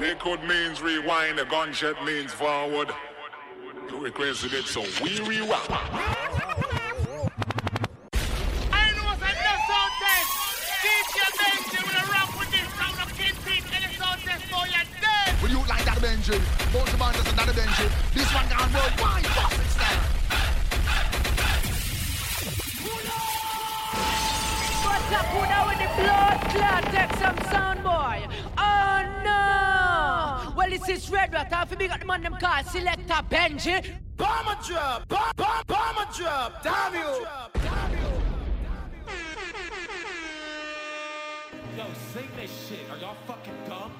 Liquid means rewind, a gunshot means forward. You requested it, so we rewind. I know what's enough sound test. DJ Benji. Both the bands is another Benji. This one gone worldwide. Bust it style. What's up, who with the blood clot? Take some sound, boy. No! Well, this is Red Rat. Half big at the man them call Selector Benji. Bomber drop, bomb, bomb, bomber drop. Damn you. Yo, sing this shit. Are y'all fucking dumb?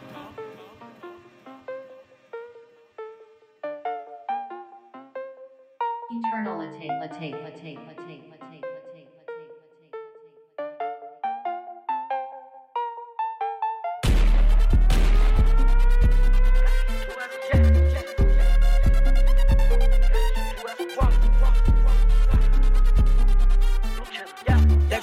Eternal latte, latte, latte, latte, latte, latte,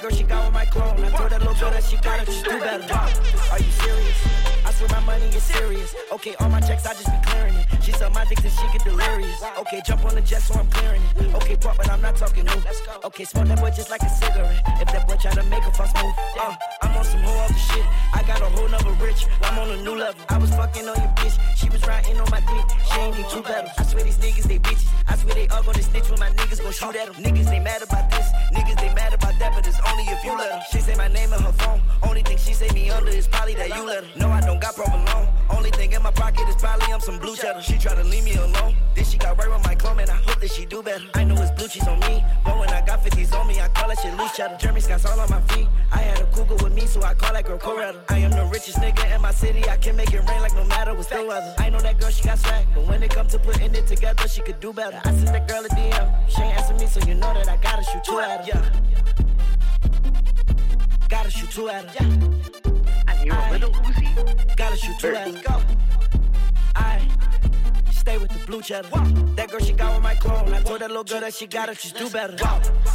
girl, she got with my clone. I told that little girl that she got it, just do better. Are you serious? I swear my money is serious. Okay, all my checks, I just be clearing it. She suck my dick till she get delirious. Okay, jump on the jet so I'm clearing it. Okay, pop, but I'm not talking new. Okay, smoke that boy just like a cigarette. If that boy try to make a fuss move, uh, I'm on some whole other shit. I got a whole nother rich. I'm on a new level. I was fucking on your bitch. She was riding on my dick. She ain't need two pedals. I swear these niggas, they bitches. I swear they all gonna snitch when my niggas gon' shoot at them. Niggas, they mad about this. Niggas, they mad about that, but it's only if you let them. She say my name in her phone. Only thing she say me under is probably that you let her. No, I don't got provolone. Only thing in my pocket is probably I'm some blue cheddar. She try to leave me alone. Then she got right with my clone, and I hope that she do better. I know it's blue cheese on me, but when I got 50s on me, I call that shit loose cheddar. Jeremy Scott's all on my feet. I had a cougar with me, so I call that girl Coretta. I am the richest nigga in my city. I can make it rain like no matter what's the weather. I know that girl, she got swag, but when it come to putting it together, she could do better. I sent that girl a DM. She ain't answer me, so you know that I gotta shoot two at her. Yeah. Gotta shoot two at her. Yeah. I need a little Uzi. Gotta shoot two at her. Go. I stay with the blue cheddar. That girl, she got with my clone. I told that little girl that she got it, just do better.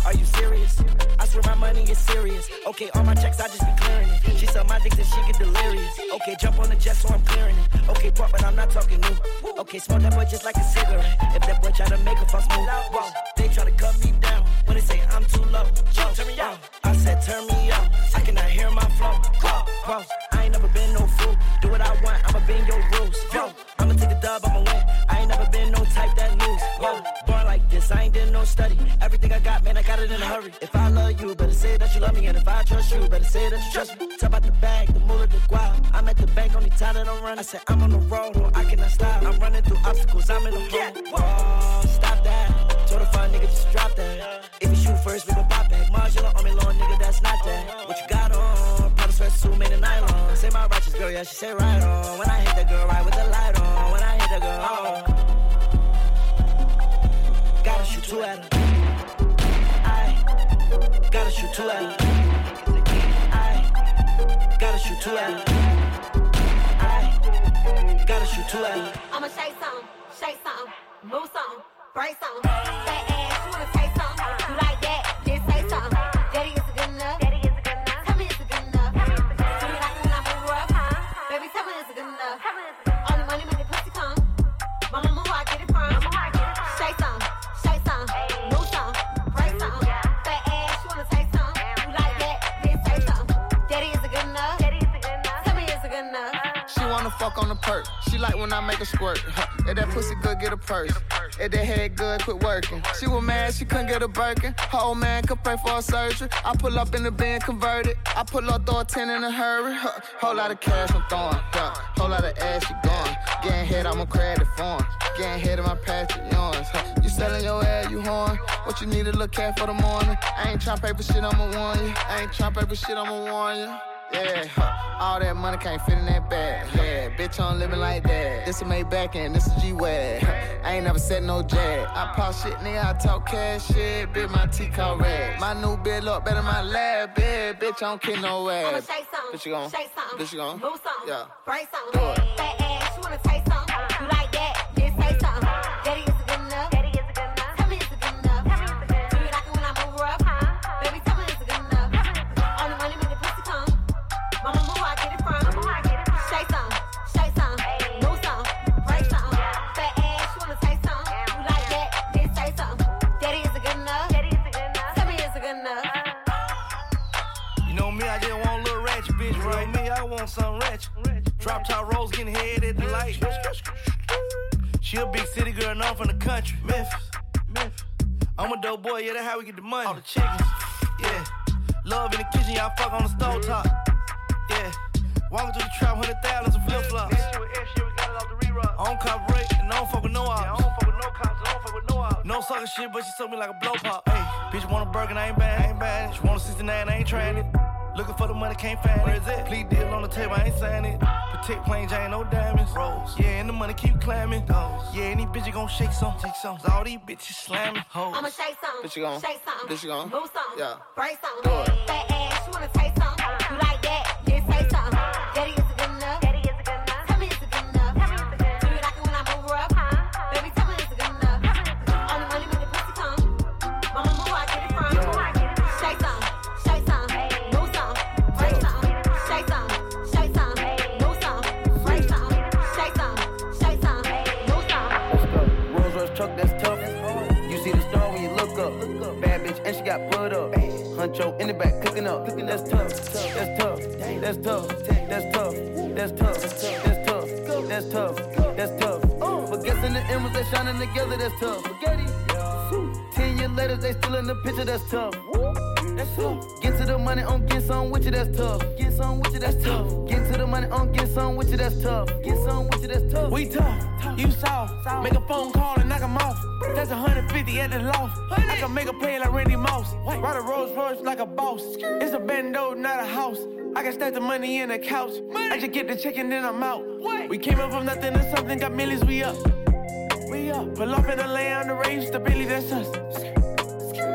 Are you serious? I swear my money is serious. Okay, all my checks, I just be clearing it. She suck my dick and she get delirious. Okay, jump on the jet so I'm clearing it. Okay, pop, but I'm not talking new. Okay, smoke that boy just like a cigarette. If that boy try to make a fuss move, whoa, they try to cut me down. When they say I'm too low, whoa, turn me out. I said turn me up. I cannot hear my flow. Whoa, I ain't never been no fool. Do what I want, I'ma bend your rules. Yo, Whoa, born like this, I ain't did no study. Everything I got, man, I got it in a hurry. If I love you, better say that you love me. And if I trust you, better say that you trust me. Talk about the bag, the moolah, the guap. I'm at the bank, only time that I'm running. I said I'm on the road, no, I cannot stop. I'm running through obstacles, I'm in the hole. Whoa, oh, stop that. Told a fine nigga, just drop that. If you shoot first, we gon' pop back. Marginal on me, long nigga, that's not that. What you got on? Probably sweatsuit made of nylon. Say my righteous girl, yeah, she say right on. When I hit the girl, right with the light on. When I hit the girl, oh. Shoot two at her. I gotta shoot two at her. I gotta shoot two at her. I gotta shoot two at her. I'ma shake something, shake something, move something, break something. That ass, you wanna when I make a squirt. If that pussy good, get a purse. If that head good, quit working. She was mad, she couldn't get a Birkin. Her old man could pay for a surgery. I pull up in the bin, converted. I pull up, throw a 10 in a hurry. Whole lot of cash I'm throwing. Whole lot of ass she going. Getting head, I'm a credit phone. Getting head of my of yours. Huh. You selling your ass, you horn. What you need to look at for the morning. I ain't tryna paper shit, I'ma warn you. I ain't tryna paper shit, I'ma warn you. Yeah, huh. all that money can't fit in that bag. Yeah, bitch, I'm living like that. This is a Maybach and this is a G-Wag. I ain't never said no jag. I pop shit, nigga, I talk cash shit. Bitch, my teeth call red. My new bed look better than my lab bed. Bitch, I don't kill no I'ma ass. shake something, Bitch, you gon' shake something, Bitch, you gon' move something, Yeah. break something. Do it. That ass, you wanna taste something? Getting head at the light. She a big city girl, known from the country. Memphis, Memphis. I'm a dope boy, yeah, that's how we get the money. All the chickens, yeah. Love in the kitchen, y'all fuck on the stove top. Yeah. Walking through the trap, hundred thousands of flip flops. I don't cooperate, and I don't fuck with no ops. Yeah, I don't fuck with no cops, I don't fuck with no ops. No sucker shit, but she took me like a blow pop. Hey, bitch want a burger, I ain't bad, I ain't bad. She want a 69, I ain't trying it. Looking for the money, can't find it. Where is it? Plea deal on the table, I ain't signing it. Protect plain Jane, no diamonds. Rolls. Yeah, and the money keep climbing. Goes. Yeah, and these bitches gon' shake some, shake some. All these bitches slamming. Hoes. I'ma shake something. Bitch, you gon' shake something. Bitch, you gon' move something. Yeah. break something. Do it. Fat ass, you wanna taste something. Money in the couch. I just get the check and then I'm out. We came up from nothing to something, got millions, we up. We up. Pull up in the lay on the range, stability, that's us.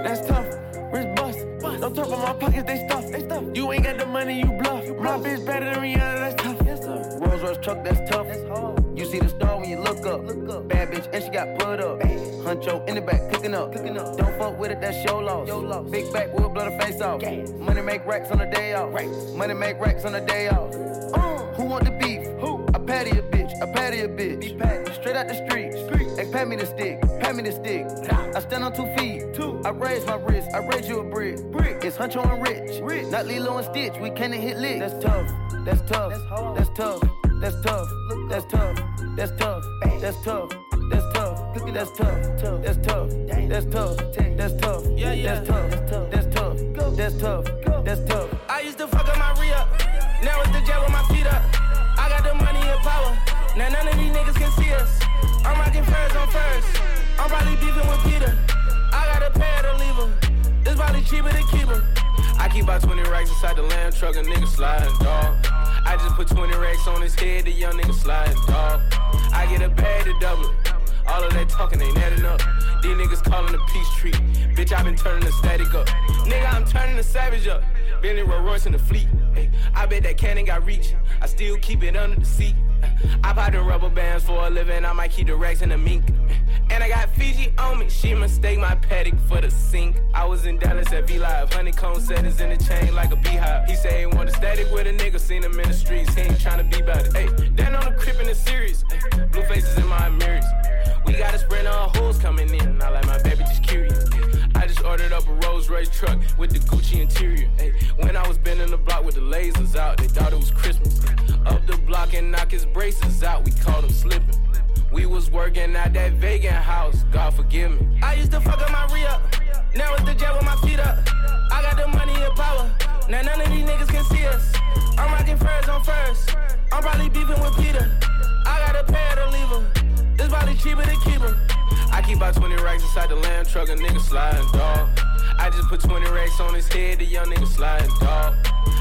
That's tough. Wrist bust. Don't talk about my pockets, they stuff. They stuff. You ain't got the money, you bluff. My bitch better than Rihanna, that's tough. Yes, sir. Rolls Royce truck, that's tough. That's You see the star when you look up. Bad bitch, and she got put up. Huncho in the back, cooking up. Don't fuck with it, that's your loss. Big back, we'll blow the face off. Money make racks on the day off. Money make racks on the day off. Uh, who want the beef? Who? I patty a bitch, I patty a bitch. Straight out the street. Hey, pat me the stick, pat me the stick. I stand on two feet. Two. I raise my wrist, I raise you a brick. It's Huncho and Rich. Rich. Not Lilo and Stitch, we can't hit licks. That's tough, that's tough, that's tough, that's tough, that's tough, that's tough, that's tough. That's tough. That's tough. That's tough. That's tough. That's tough. Yeah, yeah. That's tough. That's tough. That's tough. That's tough. I used to fuck up my re up. Now it's the jet with my feet up. I got the money and power. Now none of these niggas can see us. I'm rocking furs on furs. I'm probably beefing with Peter. I got a pair to leave her. It's probably cheaper to keep her. I keep about 20 racks inside the lamb truck, a nigga sliding, dog. I just put 20 racks on his head, the young nigga sliding, dog. I get a bag to double it. All of that talking ain't adding up. These niggas calling the peace treat. Bitch, I been turning the static up. Nigga, I'm turning the savage up. Bentley Rolls Royce in the fleet. Ay, I bet that cannon got reach. I still keep it under the seat. I buy the rubber bands for a living. I might keep the racks in the mink. And I got Fiji on me. She mistake my paddock for the sink. I was in Dallas at V Live. Honeycomb settings in the chain like a beehive. He say he want a static with a nigga. Seen him in the streets. He ain't tryna be about it. Hey, then on the crib in the series. Ay, blue faces in my mirrors. We got a sprint of hoes coming in. I like my baby just curious. I just ordered up a Rolls Royce truck with the Gucci interior. Ay, when I was bending the block with the lasers out, they thought it was Christmas. Up the block and knock his braces out, we caught him slipping. We was working at that vegan house, God forgive me. I used to fuck up my re up, now it's the jet with my feet up. I got the money and power, now none of these niggas can see us. I'm rocking furs on furs, I'm probably beefing with Peter. I got a pair to leave her, it's probably cheaper to keep. I keep about 20 racks inside the lamb truck, a nigga sliding, dog. I just put 20 racks on his head, the young nigga sliding, dog.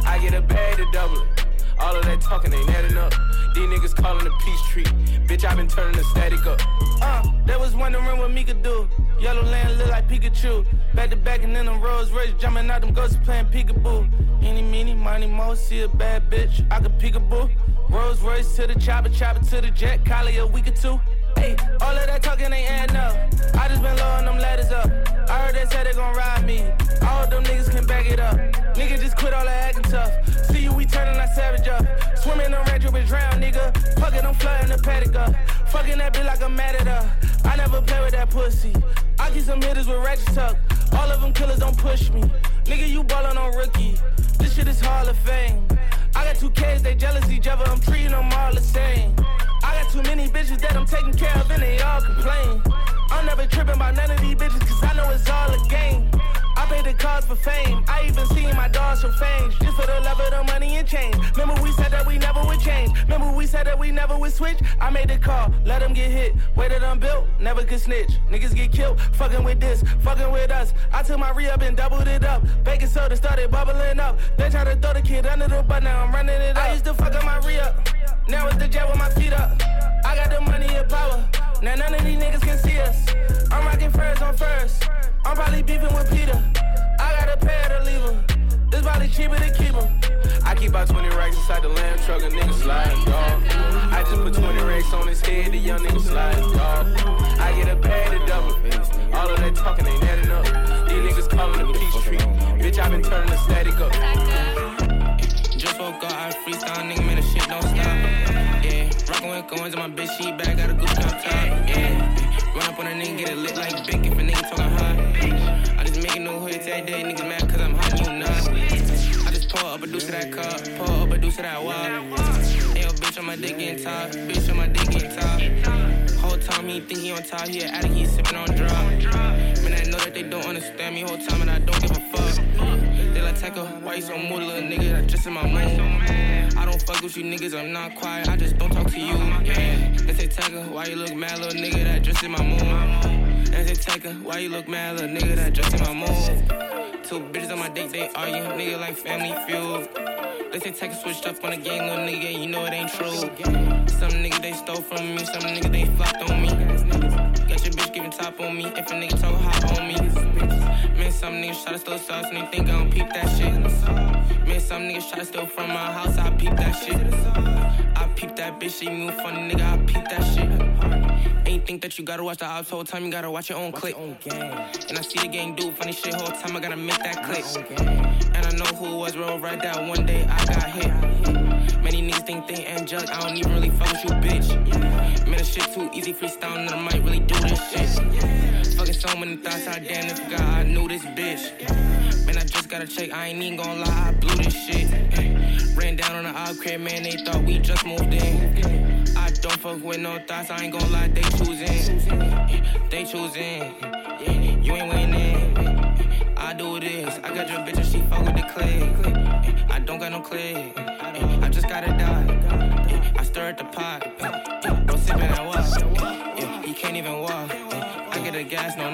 I get a bag to double it. All of that talking ain't adding up. These niggas calling the peace treat. Bitch, I been turning the static up. Uh, that was wondering what me could do. Yellow land look like Pikachu. Back to back and then them Rolls Royce jumping out them ghosts playing peekaboo. Any, meeny, money, mo, see a bad bitch. I could peekaboo. Rolls Royce to the chopper, chopper to the jet. Collie a week or two. All of that talking ain't adding up. I just been lowering them ladders up. I heard they said they gon' ride me. All them niggas can back it up. Nigga just quit all that acting tough. See you, we turning that savage up. Swimming in red, you been drown, nigga. Fuck it, I'm flooding the paddock up. Fucking that bitch like I'm mad at her. I never play with that pussy. I keep some hitters with ratchet tuck. All of them killers don't push me. Nigga, you ballin' on rookie. This shit is Hall of Fame. I got two kids, they jealous each other. I'm treating them all the same. I got too many bitches that I'm taking care of and they all complain. I'm never tripping about none of these bitches cause I know it's all a game. I paid the cost for fame. I even seen my dogs from fame. Just for the love of the money and change. Remember we said that we never would change. Remember we said that we never would switch. I made the call, let them get hit. Way that I'm built, never could snitch. Niggas get killed, fucking with this, fucking with us. I took my re up and doubled it up. Baking soda started bubbling up. They tried to throw the kid under the butt, now I'm running it up. I used to fuck up my re up. Now it's the jet with my feet up. I got the money and power. Now none of these niggas can see us. I'm rocking furs on first. I'm probably beefing with Peter. I got a pair to leave him. It's probably cheaper to keep him. I keep about 20 racks inside the lamb truck, a nigga slide, dog. I just put 20 racks on his head, the young nigga slide, dog. I get a pad to double. All of that talking ain't adding up. These niggas calling the peace tree. Bitch, I been turning the static up. Just woke up, I freestyle, nigga, man, the shit don't stop. Rockin' with coins in my bitch, she back, got a good up top. Yeah, run up on a nigga, get it lit like big if a nigga talking hot. I just making no hits every day, niggas mad cause I'm hot, you not. I just pour up a deuce to that cup, pour up a deuce to that wall. Ayo, bitch on my dick getting top, bitch on my dick getting top. Whole time he think he on top, he an addict, he sippin' on drop. Man, I know that they don't understand me whole time and I don't give a fuck. Like Taker, why you so mood, little nigga? That's just in my mood. I don't fuck with you niggas, I'm not quiet, I just don't talk to you. Yeah. They say Taker, why you look mad, little nigga? That just in my mood. They say Taker, why you look mad, little nigga? That just in my mood. Two bitches on my date, they argue, nigga like family feud. They say Taker switched up on the game, little nigga, you know it ain't true. Some nigga they stole from me, some nigga they flopped on me. Got your bitch giving top on me, if a nigga talk hot on me. Some niggas try to steal sauce and they think I don't peep that shit. Man, some niggas try to steal from my house, I peep that shit. I peep that bitch, she move funny, nigga, I peep that shit. Ain't think that you gotta watch the ops whole time, you gotta watch your own clip. And I see the gang do funny shit whole time, I gotta make that click. And I know who was real right that one day I got hit. Many niggas think they angelic, I don't even really fuck with you, bitch. Man, this shit too easy, freestyle, and I might really do this shit. Fucking so many thoughts, I damn if God I knew this bitch. Man, I just gotta check, I ain't even gonna lie, I blew this shit. Ran down on the op crib, man, they thought we just moved in. I don't fuck with no thoughts, I ain't gonna lie, they choosing. They choosing. You ain't winning. I do this, I got your bitch and she fuck with the click. I don't got no click. I just gotta die. I stir at the pot. Don't sip in that. Yeah, he can't even walk. Get the gas, no.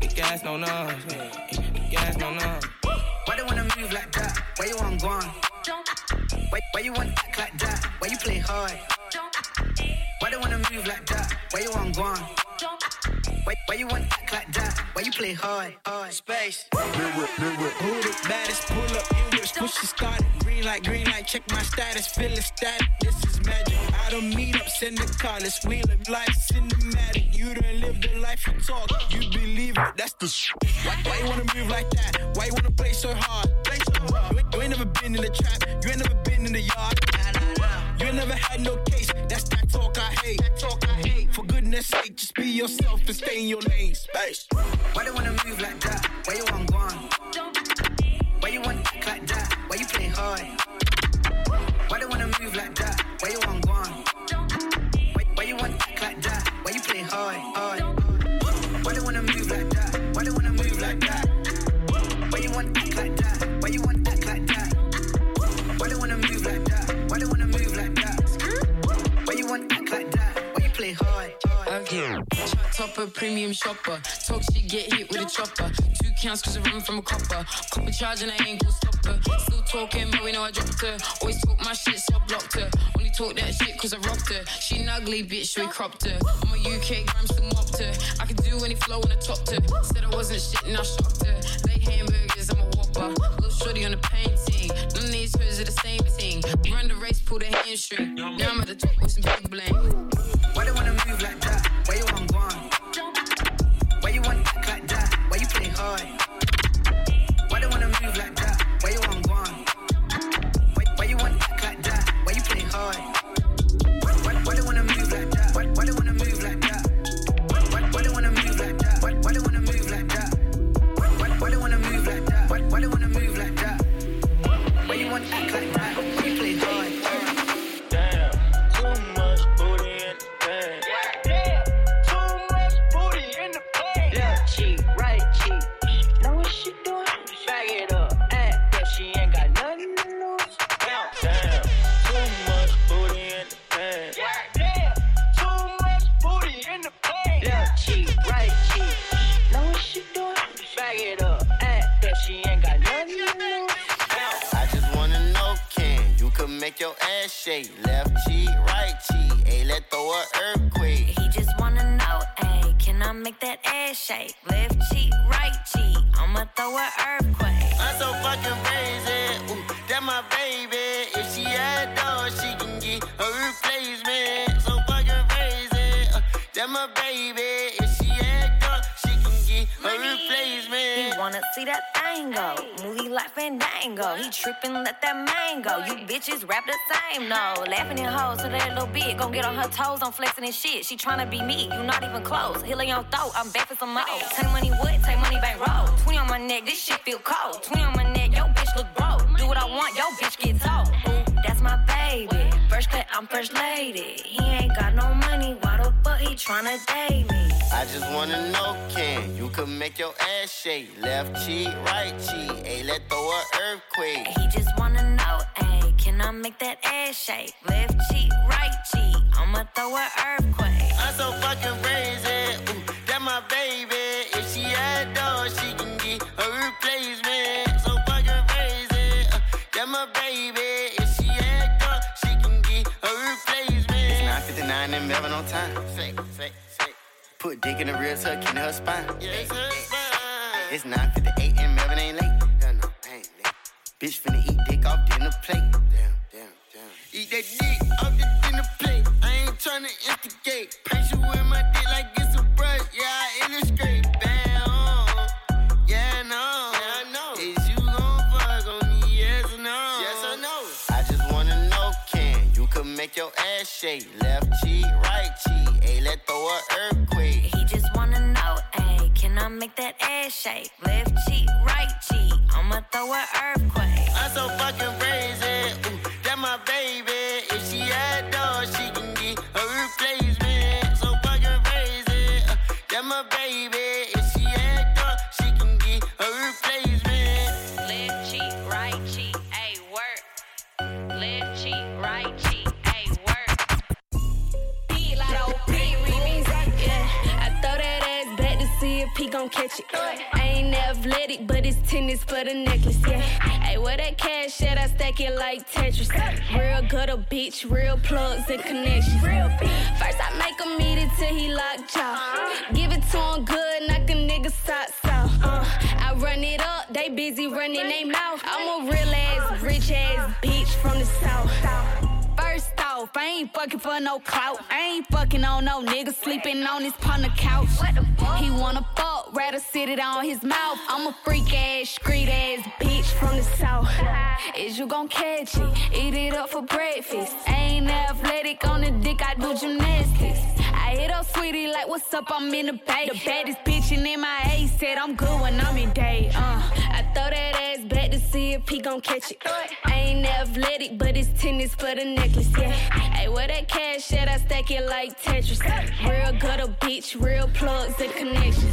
The gas, no. The gas, no nose. Why they wanna move like that? Why you want gone? Why, why you want act like that? Why you play hard? Why they wanna move like that? Why you want gone? Why, why you want act like that? Why you play hard? hard? Space. Who the baddest? Pull up in whips, push the start. Green light, green light, check my status, feeling static. This is magic. I don't meet up, send the car, let's wheel it. Life cinematic. You done live the life you talk. You believe it, that's the sh. Why, why you wanna move like that? Why you wanna play so hard? Play so hard. You ain't, you ain't never been in the trap, you ain't never been in the yard. You never had no case, that's that talk I hate. That talk I hate. For goodness sake, just be yourself and stay in your lane. Space. Why do you wanna move like that? Why you want gone? Why you want like that? Why you play hard? Why do you wanna move like that? Why you want gone? Why, why you want like that? Why you play hard? hard? Why you wanna move like that? Why do you wanna move like that? Shot topper, premium shopper. Talk shit, get hit with a chopper. Two counts cause I run from a copper. Copper charge and I ain't gon' stop her. Still talking, but we know I dropped her. Always talk my shit, so I blocked her. Only talk that shit cause I rocked her. She an ugly bitch, so we cropped her. I'm a UK gram, still mopped her. I can do any flow when I topped her. Said I wasn't shit and I shocked her. Late hamburgers, I'm a whopper. Little shorty on the painting. None of these hoes are the same thing. Run the race, pull the hamstring. Now I'm at the top with some big bling. Why they wanna move like Why bitches rap the same, no. Laughing in hoes to that little bit. Gon' get on her toes, I'm flexing and shit. She tryna be me, you not even close. Hill on your throat, I'm back for some more. Take money what? Take money back roll. 20 on my neck, this shit feel cold. 20 on my neck, yo bitch look broke. Do what I want, yo bitch get told. Ooh, that's my baby. First cut, I'm first lady. He ain't got no money, why he tryna date me? I just wanna know, can you could make your ass shake? Left cheek, right cheek, hey, let throw a earthquake. He just wanna know, ayy, can I make that ass shake? Left cheek, right cheek, I'ma throw an earthquake. I'm so fucking crazy, ooh, that my baby. If she had dog, she can get a replacement. Put dick in the rear tuck in her spine. Yes, her spine. It's 9:58 and Melvin ain't late. No, no, ain't late. Bitch finna eat dick off dinner plate. Damn, damn, damn. Eat that dick off the dinner plate. I ain't tryna instigate. Paint you with my dick like it's a brush. Yeah, I illustrate. Bam. Yeah, I know. Yeah, I know. Is you gon' fuck on me? Yes or no? Yes or no? I just wanna know, can you could make your ass shake? Left cheek, right cheek. Hey, let throw a earthquake. Make that ass shake? Left cheek, right cheek, I'ma throw an earthquake. I'm so fucking crazy. Ooh, gon' catch it. I ain't athletic, but it's tennis for the necklace. Yeah, hey, where that cash at? I stack it like Tetris. Real gutter bitch, real plugs and connections. First I make him eat it till he locked jaw. Give it to him good, knock a nigga socks off. Uh, I run it up, they busy running they mouth. I'm a real ass, rich ass bitch from the south. First off, I ain't fucking for no clout. I ain't fucking on no nigga sleeping on his partner couch. He wanna fuck, rather sit it on his mouth. I'm a freak ass, street ass bitch from the south. Is you gon' catch it? Eat it up for breakfast. I ain't athletic on the dick, I do gymnastics. I hit up sweetie like, what's up? I'm in the bay. The baddest bitch in MIA said I'm good when I'm in day. Uh, I throw that ass back to see if he gon' catch it. I ain't athletic, but it's tennis for the necklace. Yeah. Hey, where that cash at? I stack it like Tetris. Real gutter bitch, real plugs and connections.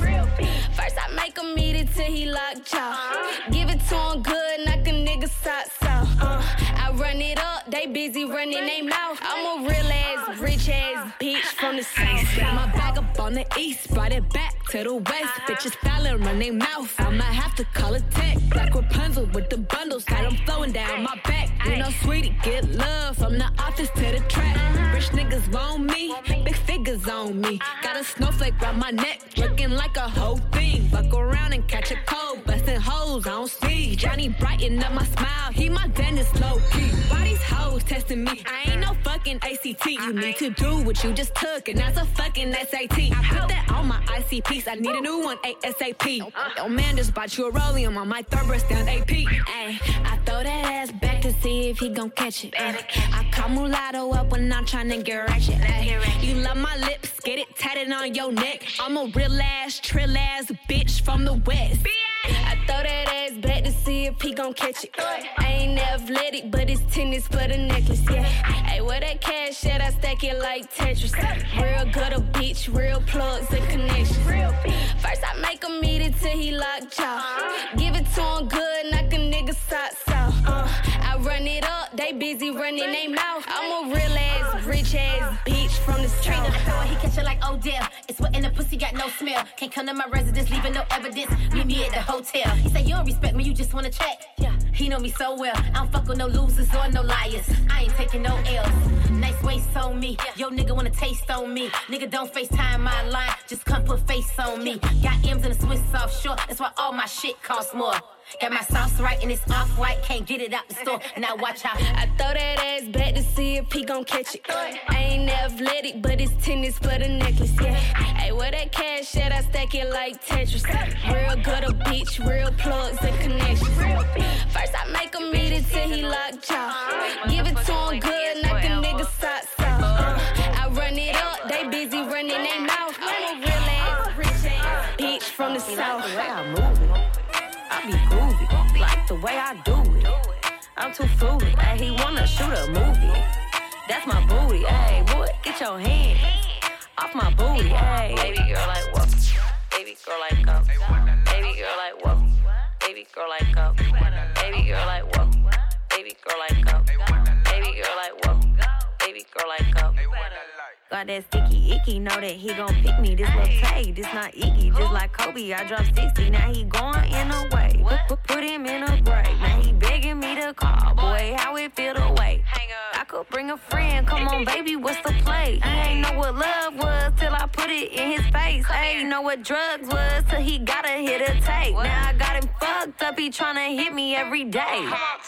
First I make him eat it till he locked jaw. Give it to him good, knock a nigga socks off. Uh, I run it up, they busy running they mouth. I'm a real ass, rich ass bitch from the south. Got my bag up on the east, brought it back to the west. Bitches styling, run their mouth. I might have to call it tech. Black Rapunzel with the bundles, got them flowing down my back. You know, sweetie, get love from the office to the track. Rich niggas want me, big figures on me. Got a snowflake round my neck, looking like a whole thing. Fuck around and catch a cold, busting hoes on speed. Johnny brighten up my smile, he my dentist low key. Why these hoes testing me? I ain't no fucking ACT. You need to do what you just took, and that's a fucking SAT. I put that on my ICPs. I need a new one ASAP. Yo, man just bought you a rollium on my third breast down AP. Ay, I throw that ass back to see if he gon' catch it. I call mulatto up when I'm tryna get ratchet. You love my lips, get it tatted on your neck. I'm a real ass, trill ass bitch from the west. I throw that ass back to see if he gon' catch it. I ain't athletic, but it's tennis for the necklace, yeah. Hey, where that cash at? I stack it like Tetris. Real gutter bitch, real plugs and connections. First I make him eat it till he locked jaw. Give it to him good, knock a nigga socks off. Uh, I run it up, they busy running they mouth. I'm a real ass, rich ass bitch from the street. He catch it like Odell. It's what in the pussy got no smell. Can't come to my residence, leaving no evidence. Meet me at the hotel. He say you don't respect me, you just wanna check. Yeah, he know me so well. I don't fuck with no losers or no liars. I ain't taking no L's. Nice waist on me. Yo, nigga wanna taste on me. Nigga don't FaceTime my line, just come put face on me. Got M's in a Swiss offshore. That's why all my shit costs more. Got my sauce right and it's off white. Can't get it out the store. Now watch how I throw that ass back to see if he gon' catch it. I ain't athletic, but it's tennis for the necklace, yeah. Hey, where that cash at? I stack it like Tetris. Real good a bitch, real plugs and connections. First I make him eat it till he locked jaw. Give it to him good, knock a nigga socks off. Uh, I run it up, they busy running they mouth. I'm a real ass, rich ass bitch from the south. I be groovy, like the way I do it. I'm too fruity, hey, he wanna shoot a movie. That's my booty, hey, boy, get your hand off my booty, hey. Baby girl, like what? Baby girl, like up. Baby girl, like what? Baby girl, like up. Baby girl, like what? Baby girl, like up. Baby girl, like what? Baby girl, like up. Got that sticky icky, know that he gon' pick me. This little Tay, this not icky. Just like Kobe, I dropped 60. Now he going in a way. Put, him in a break, Now he begging me to call. Boy, how it feel to wait. I could bring a friend. Come on, baby, what's the play? I ain't know what love was till I put it in his face. I ain't know what drugs was till he gotta hit a tape. Now I got him fucked up. He tryna hit me every day. I,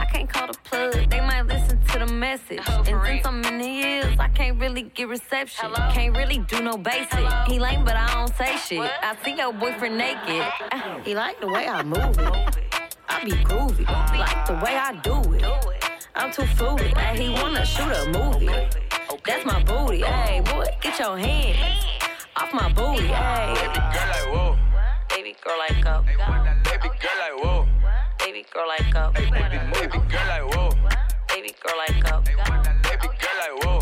I can't call the plug. They might listen to the message. and since I'm in the hills, I can't really get reception. Can't really do no basic. He lame, but I don't say shit. I see your boyfriend naked. Uh, he like the way I move it. I be groovy, like the way I do it. I'm too fruity. Hey, he wanna shoot a movie. That's my booty. Hey, boy, get your hand off my booty. Hey. Baby girl like whoa. Baby girl like up. Baby girl like whoa. Baby girl like up. Baby girl like whoa. Baby girl like up. Baby girl like whoa.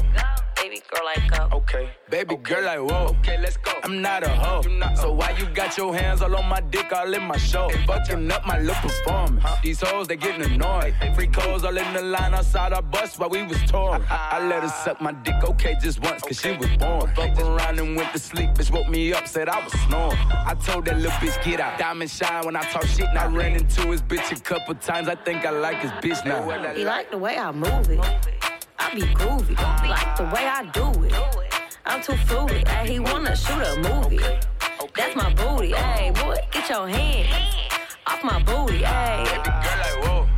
Baby girl like up. Okay. Baby girl like whoa. Okay, let's go. I'm not a hoe. So why you got your hands all on my dick, all in my show? Fucking up my little performance. These hoes, they getting annoyed. Free calls all in the line outside our bus while we was torn. I let her suck my dick, okay, just once, cause she was born. Fuck around and went to sleep, bitch woke me up, said I was snoring. I told that little bitch, get out. Diamond shine when I talk shit, and I ran into his bitch a couple times. I think I like his bitch now. He like the way I move it. I be groovy, like the way I do it. I'm too fruity, hey, he wanna shoot a movie. That's my booty, hey, boy, get your hand off my booty, hey. Baby girl like whoa.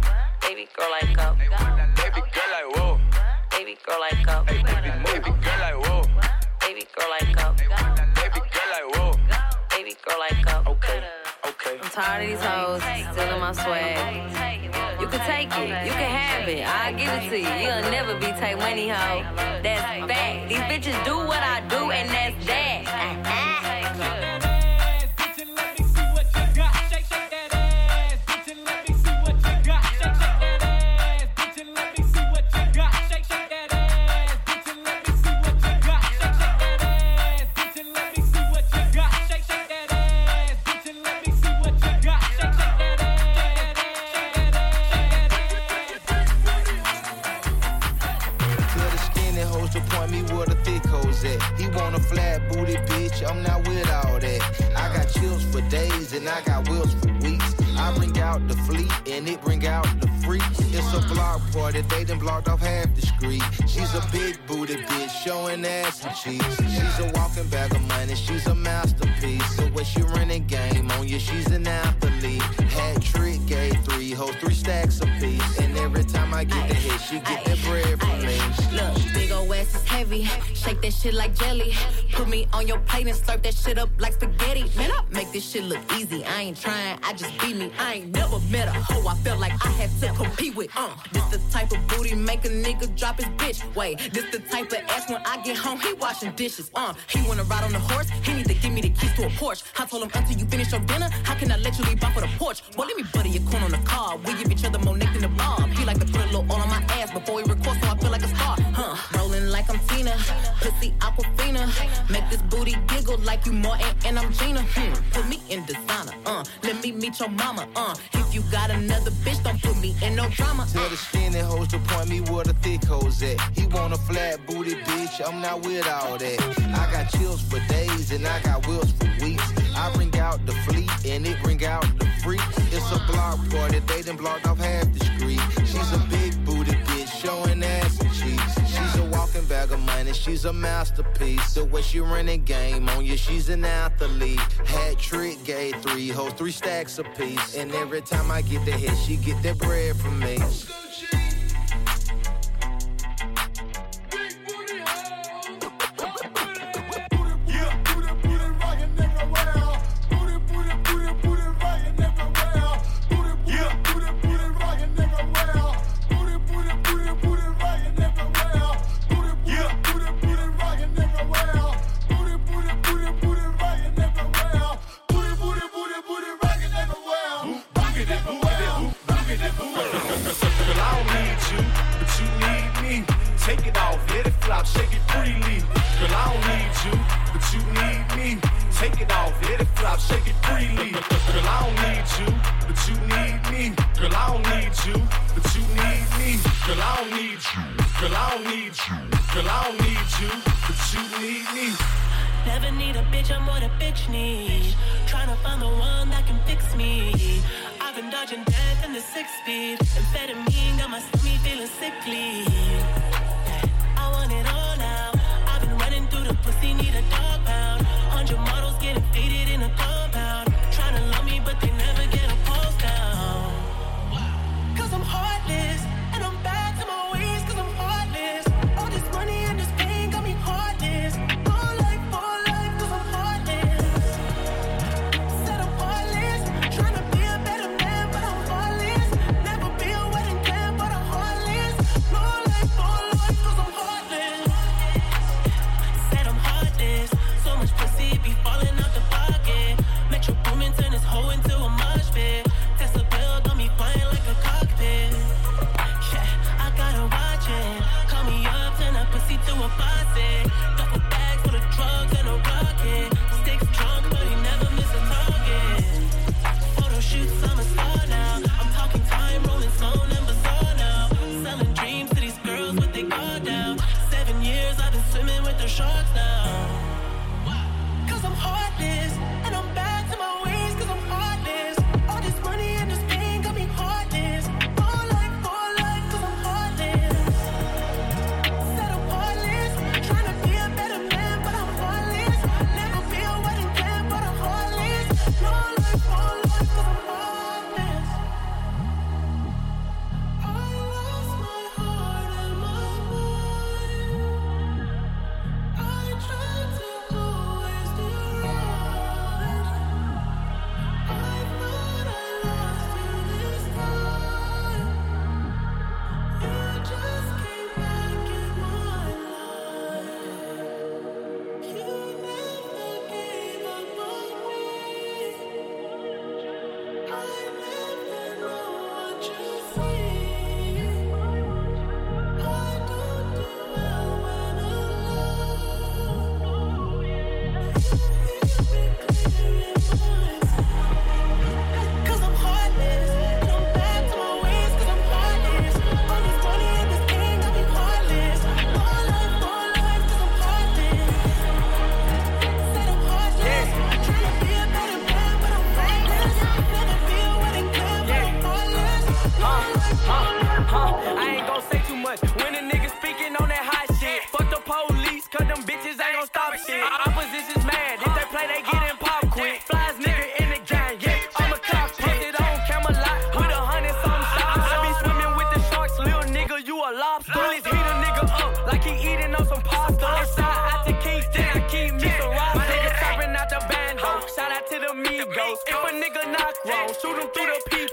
Baby girl like up. Baby girl like whoa. Baby girl like up. Baby girl like whoa. Baby girl like up. Baby girl like whoa. Baby girl like. Okay, okay. I'm tired of these hoes stealing my swag. You can take it, you can have it. I'll give it to you. You'll never be take money, hoe. That's fact. These bitches do what I do, and that's that. Shit up like spaghetti. Man, I make this shit look easy. I ain't trying, I just be me. I ain't never met a hoe I felt like I had to compete with. Uh, this the type of booty make a nigga drop his bitch. Wait, this the type of ass when I get home, he washing dishes. Uh, he wanna ride on the horse, he need to give me the keys to a Porsche. I told him until you finish your dinner, how can I let you leave off for the porch? Well, let me butter your corn on the car. We give each other more neck than the bob. He like to put a little oil on my ass before we like pussy Aquafina. Make this booty giggle like you Martin and I'm Gina. Hmm. Put me in designer. Uh, let me meet your mama. Uh, if you got another bitch, don't put me in no drama. Tell the skinny hoes to point me where the thick hoes at. He want a flat booty bitch, I'm not with all that. I got chills for days and I got wheels for weeks. I bring out the fleet and it bring out the freaks. It's a block party, they done blocked off half the street. She's a big Bag of money, she's a masterpiece. The way she running game on you, she's an athlete. Hat trick, gave three hoes, three stacks apiece. And every time I get the hit, she get that bread from me. Dodging death in the six speed. Amphetamine got my stomach feeling sickly. I want it all now. I've been running through the pussy, need a dog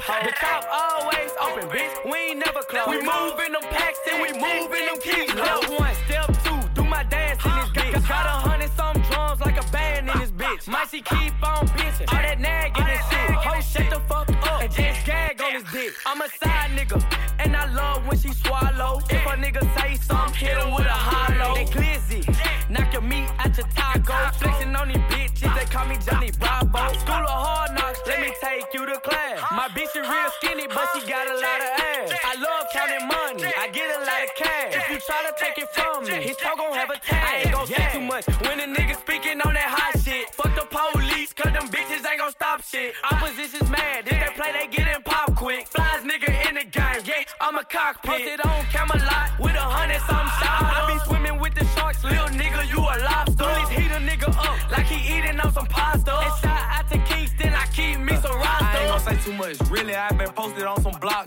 through the top always open, bitch. We ain't never close. We move in them packs and we move in them keys. Step one, step two, do my dance in this bitch. Got a hundred some drums like a band in this bitch. Might she keep on bitching. All that nagging and shit. Ho, shut the fuck up and just gag on his dick. I'm a side nigga, and I love when she swallow. If a nigga say something, hit him with a hollow. They glizzy, knock your meat out your taco. Flexing on these bitches, they call me Johnny Bravo. School of hard knocks, let me Is real skinny, but she got a lot of ass. I love counting money, I get a lot of cash. If you try to take it from me, his toe gon' have a tag. I ain't gon' say too much when a nigga speaking on that hot shit. Fuck the police, cause them bitches ain't gon' stop shit. Opposition's mad, if they play, they get in pop quick. Flies nigga in the game, yeah, I'm a cockpit. Posted on Camelot with a hundred some shots. I be swimming with the sharks, little nigga, you a lobster. Too much. Really, I've been posted on some block,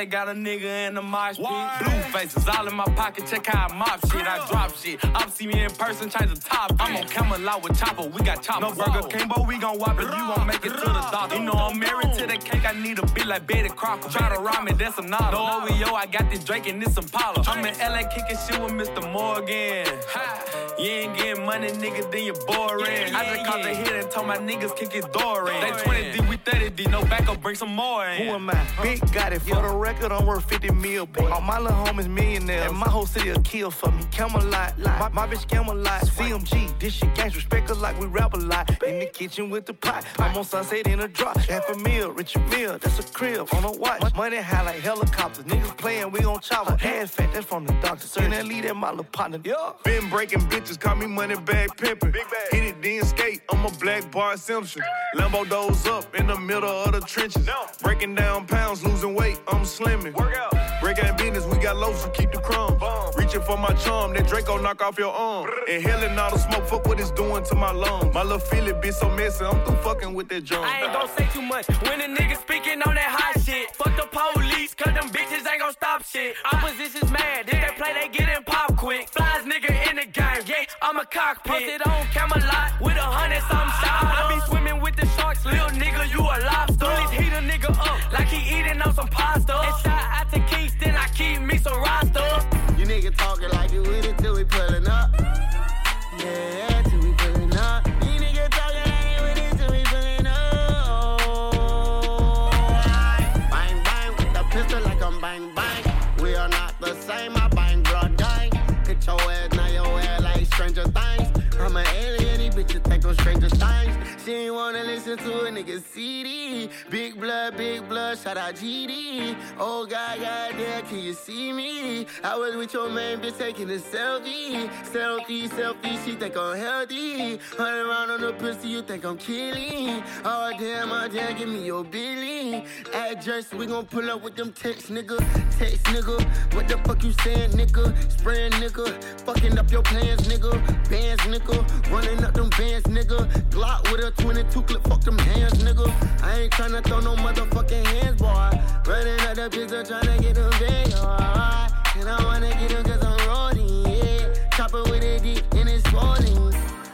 they got a nigga in the mosh pit. Blue faces all in my pocket. Check how I mop shit. I drop shit. Up see me in person, change the top. I'm on Camelot with chopper. We got chopper. No burger king, but we gon' whop it. You gon' make it to the doctor. You know I'm married to the cake. I need a bit like Betty Crocker. Try to rhyme me, that's some nada. No oh, OEO, I got this Drake and this Impala. I'm in LA kicking shit with Mr. Morgan. Ha. You ain't getting money, nigga, then you're boring. I just caught the hit and told my niggas kick his door in. They 20 D, we 30 D, no backup, bring some more in. Who am I? Big got it. For the record, I'm worth 50 mil, boy. All my little homies millionaires. And my whole city a kill for me. Camelot. My, my bitch Camelot. CMG. This shit gangs respect us like we rap a lot. In the kitchen with the pot. I'm on sunset in a drop. Half a meal, Richard Mille. That's a crib on a watch. Money high like helicopters. Niggas playing, we gon' chop. Uh-huh. Hands fat, that's from the doctor. Turn that lead at my little partner. Yeah. Been breaking bitches, call me money bag pimpin'. Hit it, then skate. I'm a black Bart Simpson. Lambo doze up in the middle of the trenches. Breaking down pounds, losing weight, I'm slimming. Work out. Break out business, we got loaves to keep the crumbs. Reaching for my charm, that Draco knock off your arm. Inhaling all the smoke, fuck what it's doing to my lungs. My little feeling be so messy, I'm through fucking with that drum. I ain't gon' say too much when a nigga speaking on that hot shit. Fuck the police, cause them bitches ain't gon' stop shit. Opposition's mad, if they play, they get in pop quick. Flies nigga in the game, yeah, I'm a cockpit. Posted on Camelot with a hundred some shots. I be swimming with the sharks, little nigga, you a lobster. Police heat a nigga up like he eating on some pasta. And shot out to Kingston, I keep me some roster. You niggas talking like you with it till we pulling up. Yeah, Ain't wanna listen to a nigga CD. Big blood, big blood, shout out GD. Oh God, God damn, can you see me? I was with your man, bitch, taking a selfie. Selfie, selfie, she think I'm healthy. Hundred around on the pussy, you think I'm killing. Oh damn, oh damn, give me your billy. Address, we gon' pull up with them text, nigga. Text, nigga. What the fuck you saying, nigga? Spraying, nigga. Fucking up your plans, nigga. Bands, nigga. Running up them bands, nigga. Glock with a 22 clip, fuck them hands, nigga. I ain't tryna throw no motherfucking hands, boy. Running up the pizza, tryna get them big, alright. And I wanna get them cause I'm rolling, yeah. Chopper with it deep and it's swollen.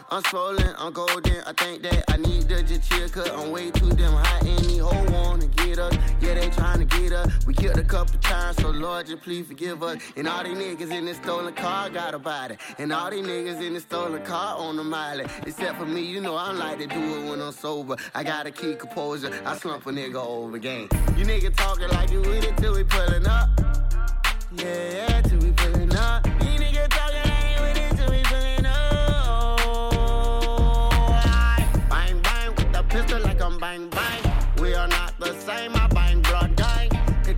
I'm swollen, I'm golden. I think that I need to just chill, cause I'm way too damn hot. And these hoes wanna get us. Yeah, they tryna get us. We killed a couple times, so Lord, just please forgive us. And all these niggas in this stolen car got a body. And all these niggas in this stolen car on the mile. Except for me, you know I like to do it when I'm sober. I gotta keep composure. I slump a nigga over game. You niggas talking like you with it till we pulling up. Yeah, yeah, till we pulling up.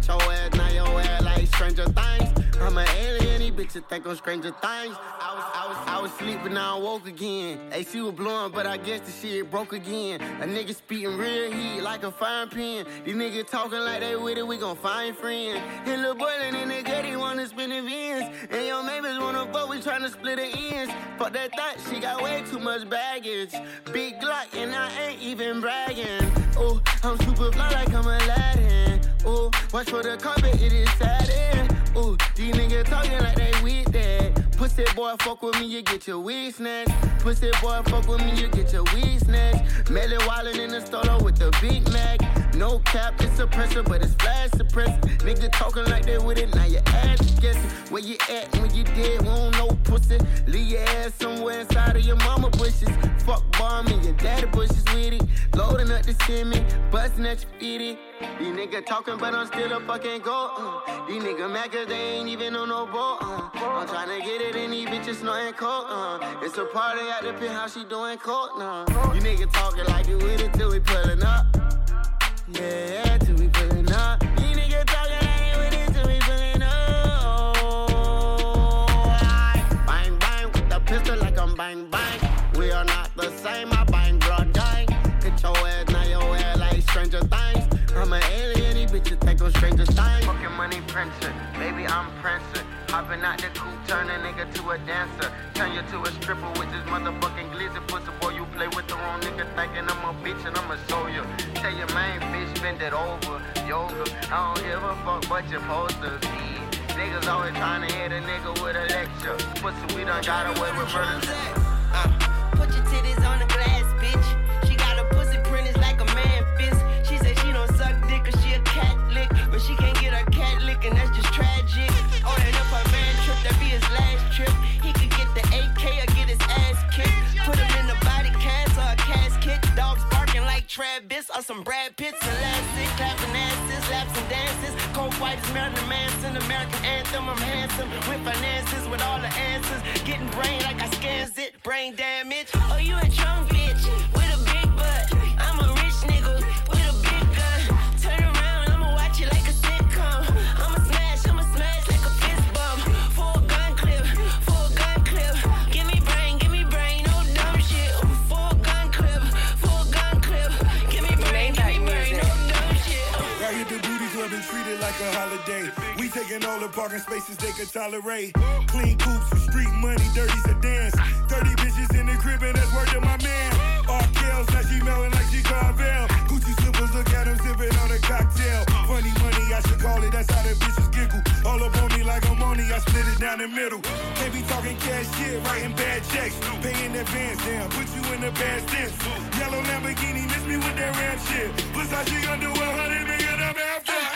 Your ass, now your ass like Stranger Things. I'm an alien, these bitches think I'm Stranger Things. I was, I was, I was sleeping, now I woke again. AC was blowing, but I guess the shit broke again. A nigga speaking real heat like a fire pin. These niggas talking like they with it, we gon' find friends. And little boy in the gut, he wanna spin the vins. And your neighbors wanna fuck, we tryna split the ends. Fuck that thought, she got way too much baggage. Big Glock, and I ain't even bragging. Oh, I'm super fly like I'm Aladdin. Oh, watch for the carpet, it is satin. Oh, these niggas talking like they with that. Pussy boy fuck with me, you get your weed snatched. Pussy boy fuck with me, you get your weed snatched. Melly wildin' in the store with the Big Mac. No cap, it's suppressor, but it's flash suppressor. Nigga talking like that with it, now your ass guessing. Where you at when you dead, we don't know pussy. Leave your ass somewhere inside of your mama bushes. Fuck bomb your daddy bushes with it. Loading up the semi, busting at your feet. These niggas talking, but I'm still a fucking goat. Uh. These niggas mad cause they ain't even on no boat. Uh. I'm tryna get it in these bitches snorting coke. Uh. It's a party at the how she doing coke now. You niggas talking like you with it till we pulling up. Yeah, till we pulling up. These niggas talking like they with it till we pulling up. Bang, bang, with the pistol like I'm bang, bang. Think I'm stranger things. Fucking money printer, baby, I'm princer. Hopping out the coupe, turn a nigga to a dancer. Turn you to a stripper with this motherfucking glizzy pussy. Boy, you play with the wrong nigga, thinking I'm a bitch and I'ma show you. Tell your main bitch, bend it over. Yoga, I don't give a fuck but your posters. Niggas always trying to hit a nigga with a lecture. Pussy, we done got away with murder. Tragic. Oh, that up her man trip, that be his last trip. He could get the AK or get his ass kicked. Put him in the body cast or a casket. Dogs barking like Travis or some Brad Pitts Elastic, Clapping asses, laps and dances. Cold white is Marilyn Manson. American anthem, I'm handsome. With finances, with all the answers. Getting brain like I scans it. Brain damage. Oh, you a drunk The parking spaces they could tolerate. Clean coops with street money, dirty sedans. 30 bitches in the crib and that's word to my man. All kills, now she melting like she Carvel. Gucci slippers, look at him sipping on a cocktail. Funny money, I should call it, that's how the bitches giggle. All up on me like I'm I split it down the middle. Can't be talking cash shit, writing bad checks. Pay in advance, damn, put you in the bad sense. Yellow Lamborghini, miss me with that ram shit. Versace under 100 million, I'm after.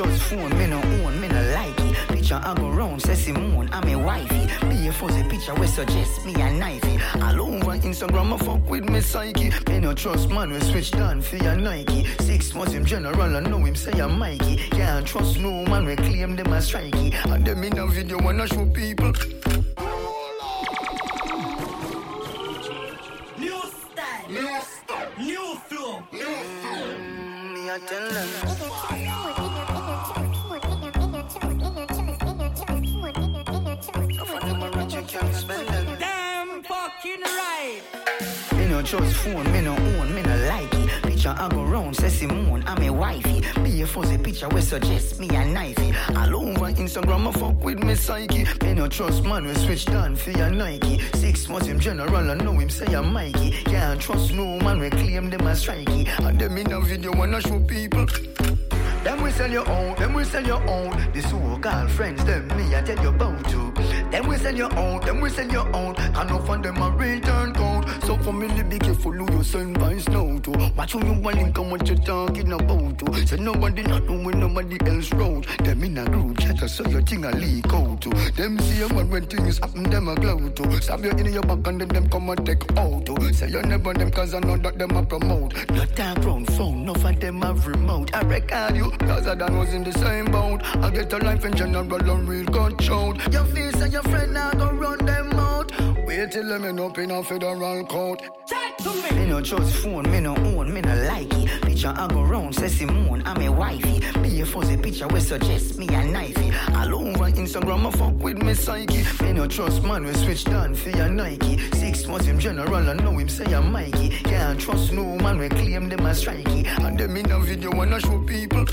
Me no trust phone, me no own, me no like it. Picture I go round, say Simone, I'm a wifey. Be a fuzzy picture we suggest me a knifey. All over Instagram, I fuck with me psyche. Me no trust man, we switch down for your Nike. Six was him general, I know him say I'm Mikey. Can't trust no man, we claim them as strikey. And them in a video wanna show people. New style. New style. New flow. New flow. Me I tell them. Trust phone, me no own, me no like it. Picture I go round, say Simone, I'm a wifey. Be a fuzzy picture we suggest me a knifey. All over Instagram, I fuck with me psyche. Me no trust man, we switch down for your Nike. Six months him general, I know him say I'm Mikey. Can't trust no man, we claim them as strikey. And them in a video wanna show people. Them we sell your own, them we sell your own. The so-called friends, them me I tell you about to. Them we sell your own, them we sell your own. And no fund them a return code. So family be careful who you send by snow to. Watch who you want and what you talking about to. So nobody not doing nobody else road. Them in a group chat so your thing a leak out to. Them see a man when things happen, them a glow to. Stab you in your back and then them come and take out to. Say you never them cause I know that them a promote. Not time round phone, no of them have remote. I record you, cause I done was in the same boat. I get a life in general and real showed. Your face and your friend now go run them out. Wait till them end up in a federal court. Me no trust phone, me no own, me no like it. Picture I go round, say Simone, I'm a wifey. Be a fuzzy picture we suggest me a knifey. All over Instagram, I fuck with me psyche. Me no trust man, we switch down for your Nike. Six months him general, I know him say I'm Mikey. Can't trust no man, we claim them as strikey. And them in a video wanna show people.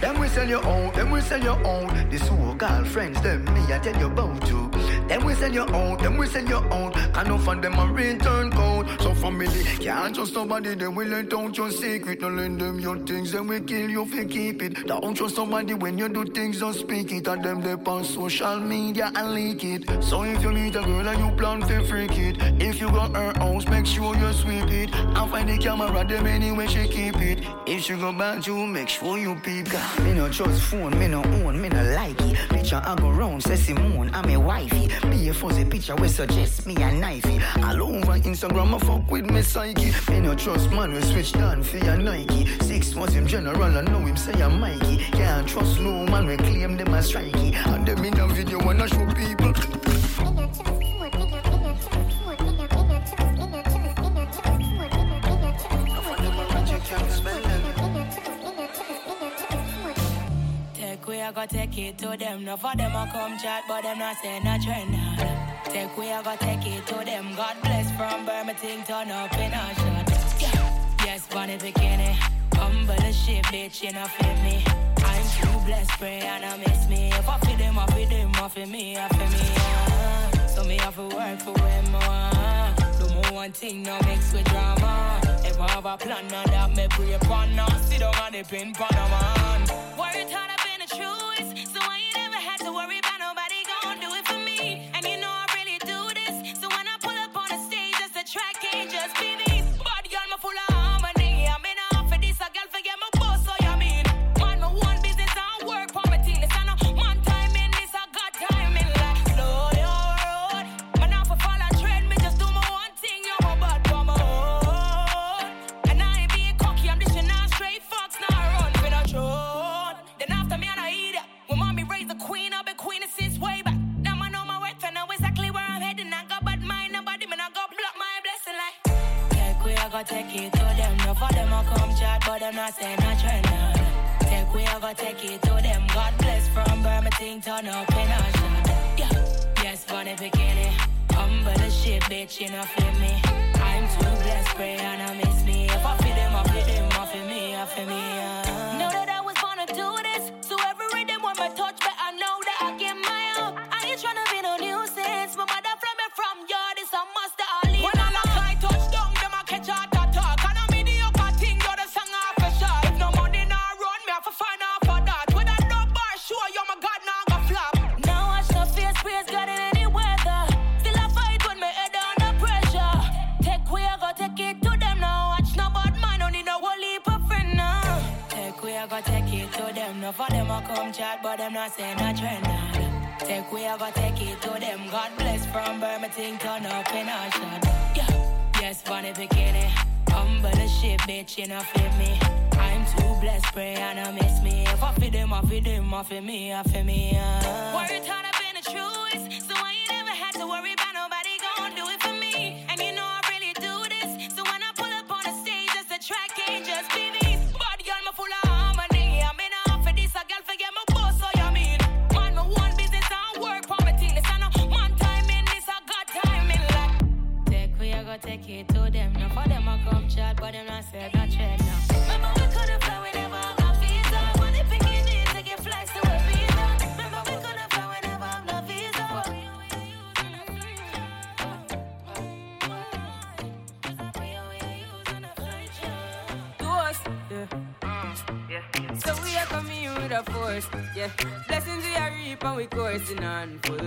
Them we sell your own, them we sell your own. The so-called friends, them me I tell you about to. Then we send you out, then we send you out. And no of them a return code. So family can't trust somebody, then we let out your secret. No lend them your things, then we kill you if you keep it. Don't trust somebody when you do things, don't speak it. And them they on social media and leak it. So if you meet a girl and you plan to freak it, if you got her house, make sure you sweep it. And find the camera, them anyway she keep it. If she go back you, make sure you peep. Me no trust phone, me no own, me no like it. Picture I go round, say Simone, I'm a wifey. Be a fuzzy picture, we suggest me a knifey. All over Instagram, I fuck with me psyche. Me no trust man, we switch down for your Nike. Six months him general, I know him say I'm Mikey. Can't trust no man, we claim them as strikey. And them in a video, wanna show people. I go take it to them. No for them I come chat, but them not say no trend. Take we I go take it to them. God bless from Birmingham, turn up in a shot. Yeah. Yes, funny bikini. Humble the shit, bitch, you know fit me. I'm too blessed, pray and I miss me. If I feed them, I feed them, I feed me, I feed me. Uh. So me have to work for them more. Do more one thing, no mix with drama. If I have a plan, now that me pray upon, now sit down on the pin, pan a man. Birmingham, turn up in a shot. Yeah, yes, funny bikini. Humble the shit, bitch, you know, feel me. I'm too blessed, pray and I come chat, but them not saying a trend. Take we, go take it to them. God bless from Birmingham, turn up in a shot. Yeah, yes, funny bikini. Humble the shit, bitch, you know, fit me. I'm too blessed, pray and I miss me. If I feed them, I feed them, I feed me, I feed me. Uh. And we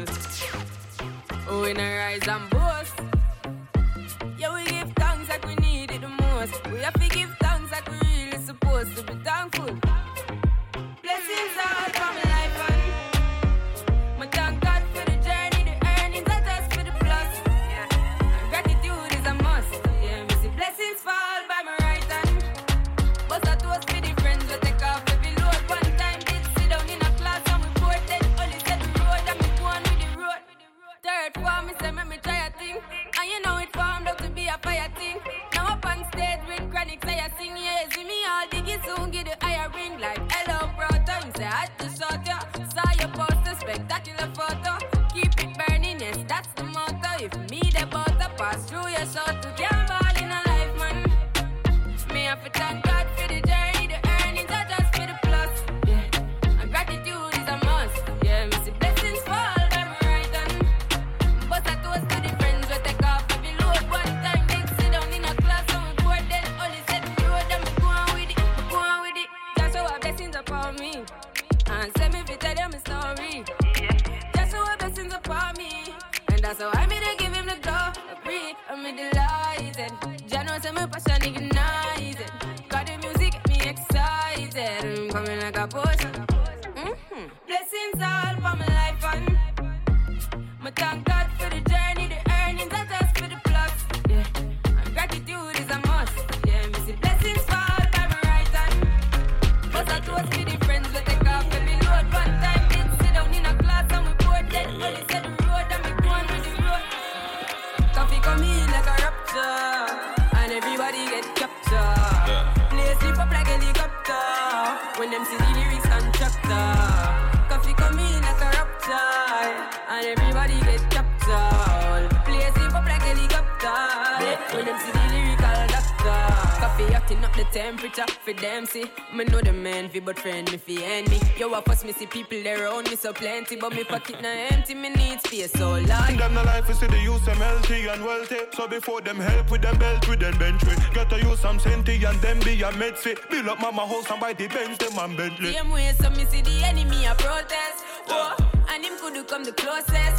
but friend me fi enemy. Yo, I first me see people there around me so plenty, but me pocket na empty. Me need space so large. Them no life is see the use them healthy and wealthy. So before them help with them belt with them bench Got to use some senti and them be a med fit. Build up mama house and buy the Benz them and Bentley. Same way, so me see the enemy a protest. Whoa, and him could do come the closest.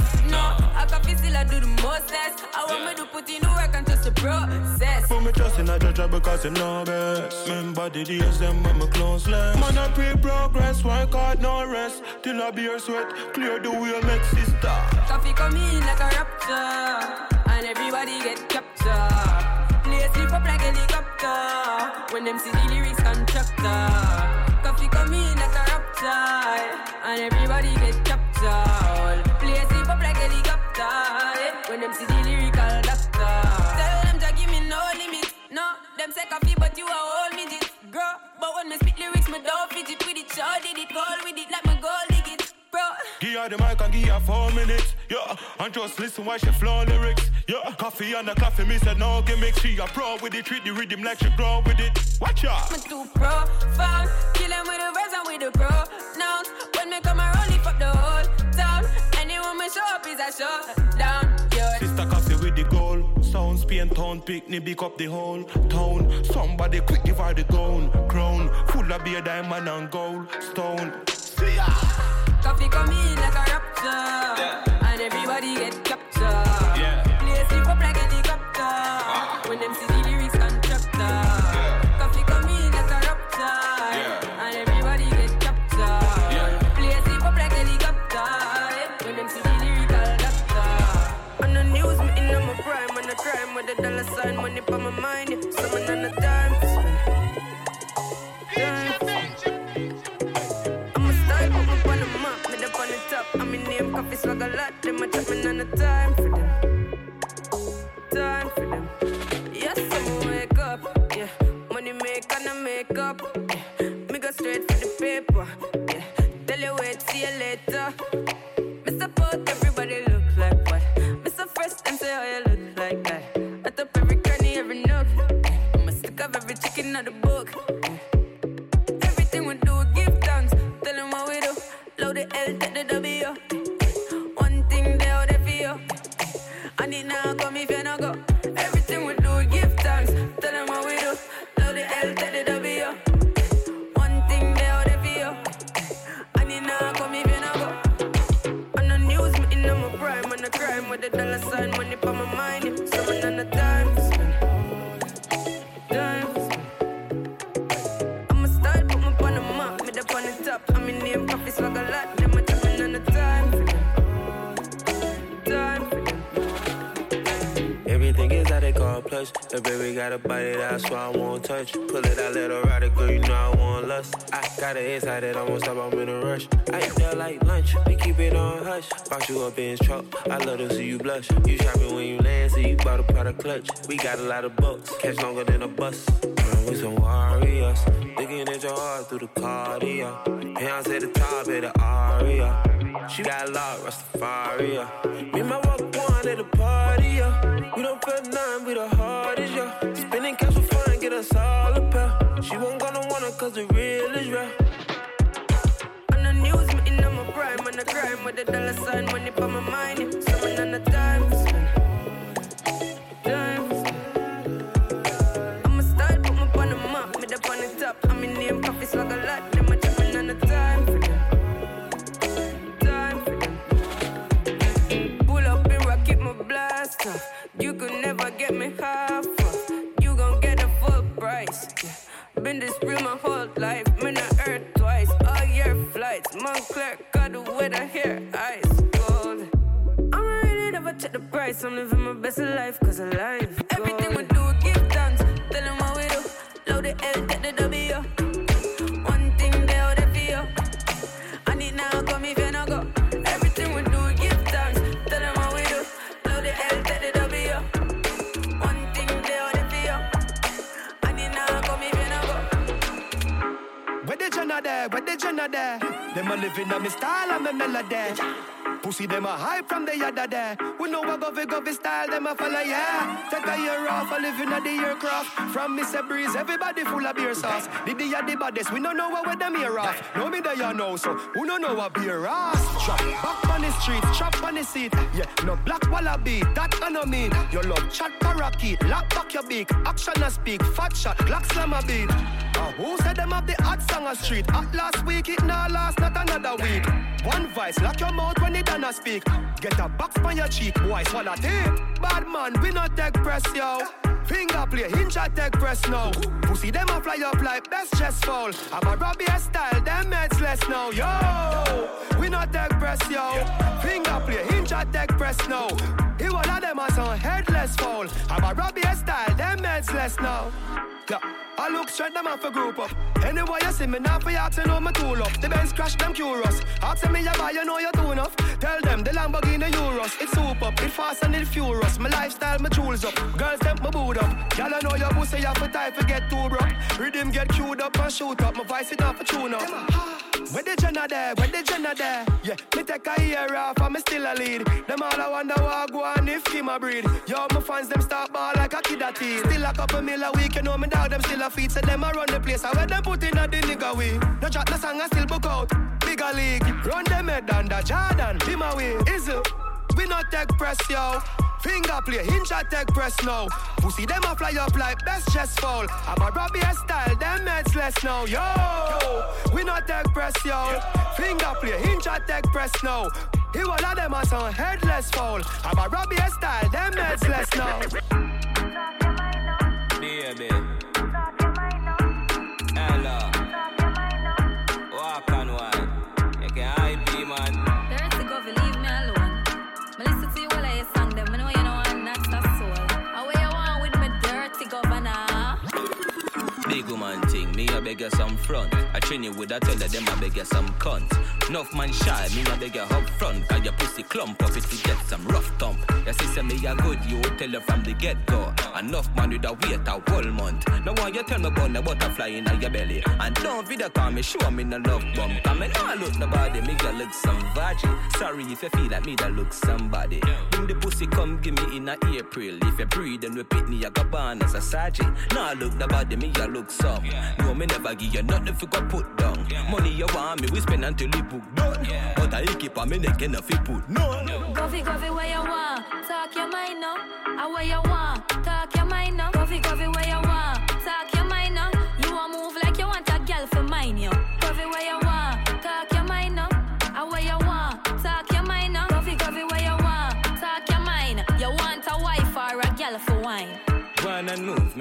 No, I still I do the mostest. I want me to put in the work and trust the process. Put me trust in a judge because him know best. Remember the days them when me close less. Man I pre progress, work hard no rest. Till I beer sweat, clear the way make sister. Koffee come in like a rapture, and everybody get captured. Play slip up like helicopter when them see the lyrics contractor. Koffee come in like a rapture, and everybody get captured. Play slip up like helicopter Eh. when them see the lyrical doctor. Tell them to give me no limit, no. Them say Koffee, but you a whole midget, girl. But when me spit lyrics, me don't fidget with it. Sure did it, goal with it, like my goal dig it, bro. Give her the mic and give her four minutes. Yeah, and just listen while she flow lyrics. Yeah, Koffee and the Koffee, me said no gimmick. She a pro with it, treat the rhythm like she grow with it. Watch out. Me too profound, kill 'em with the verse and with the pronouns. When me come around, Me show up is a showdown. Yeah. Sister Cassie with the goal. Sound Spain town, pick me, pick up the whole town. Somebody quick give her the gown. Crown, full of beer, diamond and gold. Stone. See ya. Koffee come in like a rapture, and everybody get captured. Dollar sign, money for my mind. Yeah. Someone on the time to. I'm a style, put me on the map, me up on the top. I'm in name, Koffee swag a lot. Them a chat on the time for them. Time for them. Yes, I'm wake up. Yeah, money make and I make up. Yeah, me go straight for the paper. The baby got a body that's why I won't touch. Pull it out, let her ride it, girl, you know I want lust. I got it inside that I won't stop, I'm in a rush. I eat like lunch, we keep it on hush. Box you up in his truck, I love to see you blush. You shopping when you land, so you bought a product clutch. We got a lot of bucks, catch longer than a bus. Run with some warriors, looking at your heart through the cardio. Hands at the top of the aria. She got a locked, Rastafari. Me my walk one at the party, yeah. We don't feel nothing, we the hardest, yeah. Spending cash for fun, get us all a pair. She won't gonna want it cause the real is real. On the news, me in my prime, on the crime with the dollar sign, money for my mind. Someone on the got the weather. Ice cold. I'm really never check the price. I'm living my best life, cause I life. Them a living on me style and me melody. Pussy them a hype from the yada there. We know what govy govy style them a follow yeah. Take a year off, a living at the aircraft. From Mr. Breeze, everybody full of beer sauce. The day the baddest, we don't know what with them ear off. No me there you know, so who don't know what beer ass? Back on the street, chop on the seat. Yeah, no black wallaby, that I know mean. Your love chat parakeet, lock back your beak. Action a speak, fat shot, black slam a beat. Uh, who said them have the hot song a street? At last week, it now last, not another week. One vice, lock your mouth when it done a speak. Get a box on your cheek, boy, swallow tape. Bad man, we not take press, yo. Finger play, hinge at take press now. Pussy them a fly up like best chest fall. I'm a Robbie style, them meds less now, yo. We not take press, yo. Finger play, hinge at take press now. He one of them as on headless fall. I'm a Robbie style, them meds less now. Yeah. I look straight them off a group up. Anyway, you see me now for you to know my tool up. The Benz crash them curious. Ask me you buy, you know you do enough. Tell them the Lamborghini Euros. It's soup up, it fast and it furious. My lifestyle, my tools up. Girls them my boot up. Y'all know your pussy, you have to type to get too broke. Rhythm get queued up and shoot up. My voice it off a tune up. Where the Jenna there? Where the Jenna there? Yeah, me take a year off and me still a lead. Them all I wonder what I go on if him a breed. Yo, my fans them start ball like a kid a teen. Still a couple mil a week, you know me dog them still a feet. So them a run the place. I where them put in a the nigga way. No chat the song I still book out. Bigger league, run them head under Jordan. Him away, is it? We not take press, yo. Finger play, hinge at take press now. Pussy them a fly up like best chest fall. I'm a Robbie style, them heads less now, yo. We not take press, yo. Finger play, hinge at take press now. He one of them as on headless fall. I'm a Robbie style, them heads less now. Baby. Me beg some front. I train you with a tell them I beg you some cunt. Enough man shy, me a beg you up front. Cause your pussy clump up if you get some rough thump. Your sister me a good, you tell her from the get go. Enough man with a wait a whole month. Now one you tell me about the butterfly in your belly. And don't video call me, show me no love bump. Cause me nah oh, look nobody, me a look some virgin. Sorry if you feel like me that look somebody. Bring the pussy come give me in a April. If you breathe and repeat me, I go born as a sergeant. Nah look nobody, me a look some. No, me never give you nothing for you go put down. Money you want me, we spend until you book done. But I keep on me neck enough you put none. Coffee, coffee, where you want? Talk your mind now. I where you want? Talk your mind now.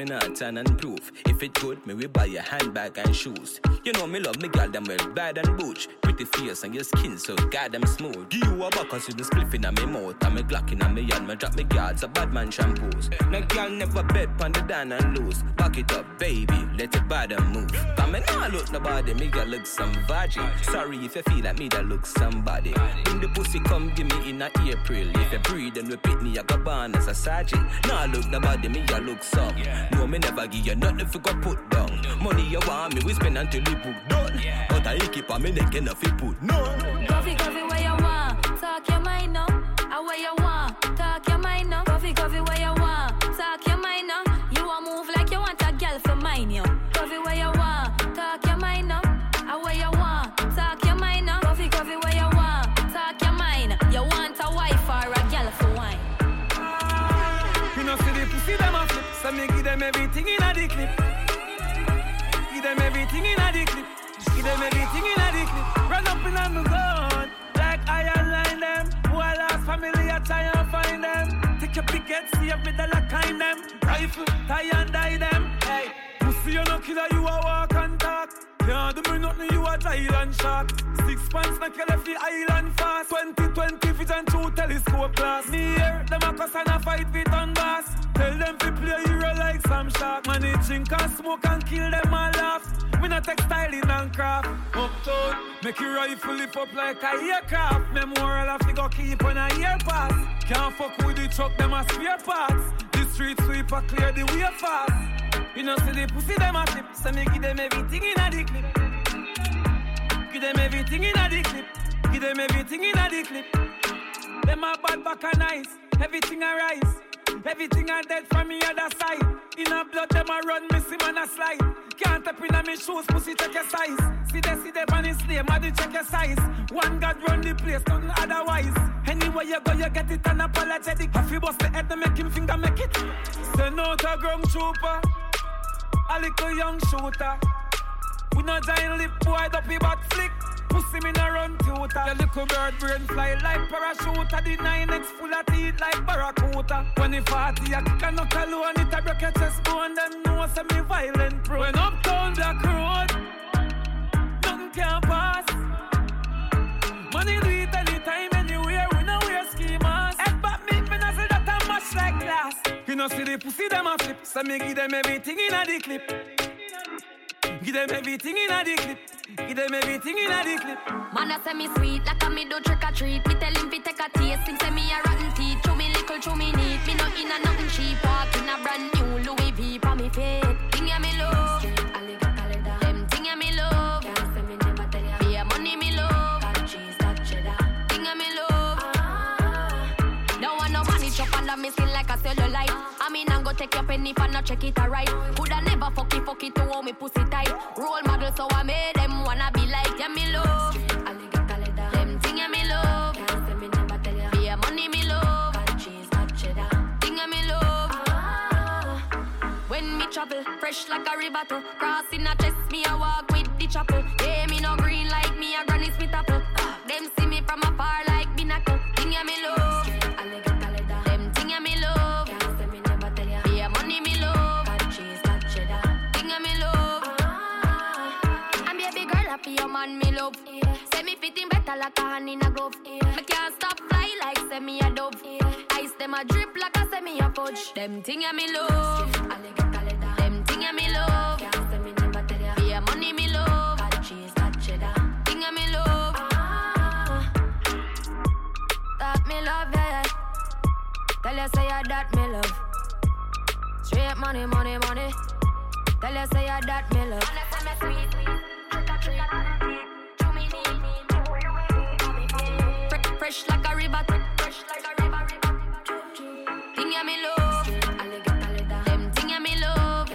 Me not and proof. If it good, me we buy a handbag and shoes. You know me love me girl them well bad and butch. Pretty face and your skin so goddamn smooth. Give you a and see the spliff in me mouth. And me glock in me hand, me drop me guards, a bad man shampoos. No girl never bet pon the down and loose. Back it up, baby, let it bad and move. Cause me nah look nobody, me girl look some virgin. Sorry if you feel like me that look somebody. In the pussy come give me in a April. If you breathe and repeat me, I go born as a sergeant. Nah look nobody, me I look some. No, me never give you nothing you go put down. Money you want me, we spend until we book done. But I keep on me neck enough you put none. Coffee, coffee, where you want? Talk your mind now. I where you want? So me give them everything in a clip. Give them everything in a clip. Give them everything in a clip. Run up in on the gun, like iron line them. Who I lost family, I try and find them. Take your picket, see if me lock kind them. Rifle, tie and die them. Hey, pussy you no killer, you a walk large island shark. Six pants make you left the island fast. Shark. Man, they drink and smoke and kill them all laugh. Me not textiling and craft. Uptown, make your rifle lift up like a aircraft. Memorial have to go keep on a year pass. Can't fuck with the truck, them a spare parts. The street sweeper clear the way fast. You know, see the pussy them a tip, so me give them everything in a the clip. Give them everything in a the clip. Give them everything in a the clip. Them a bad back and nice, everything a rise. Everything I dead from me other side. In a blood, them a run, missing man a slide. Can't tap in a me shoes, pussy check your size. See they see they on his name, I check your size. One God run the place, nothing otherwise. Anywhere you go, you get it unapologetic. If you bust the head, to make him finger make it. Send out a ground trooper, a little young shooter. We no giant lip boy, dopey back flick. Pussy me no run tutor. Your little bird brain fly like parachute. The 9X full of teeth like barracuda. When it 40, I kick a knock alone. It a break your chest bone. Them know say me violent pro. When uptown black road, nothing can pass. Money do it anytime, anywhere. We no wear mask. Head back me, me no say that I'm much like glass. You know see the pussy them a flip. So me give them everything in a the clip. Give them everything in a the clip. Give them everything in a the clip. Man, I say me sweet, like a me do trick or treat. Me tell him fi take a taste, him say me a rotten teeth. Chew me little, chew me neat. Me no in a nothing cheap. Walk in a brand new Louis V for me feet. Thing ya me love, me skin like a cellulite. I mean, I'm go take your penny for not check it alright. Coulda never fuck it, fuck it to hold me pussy tight. Role model, so I made them wanna be like, yeah, me love. Them thing yeah, me love. Yeah, money me love. Thing yeah, me love. When me travel, fresh like a river to crossing a chest, me a walk with the chapel. Yeah, me no green like me a granny smith apple. Ah, them see me from afar like binacle. Thing yeah, me love. Your me love. Say me fitting better like a hand in a glove. Me can't stop fly like say me a dove. Ice them a drip like a say me a fudge. Them thing ya me love. Them thing ya me love. Yeah, money me love. Thing ya me love. That me love, yeah, yeah. Tell you say ya that me love. Straight money, money, money. Tell you say ya that me love. Fresh like a river, fresh like a river, Thing ya me love, them thing ya me love.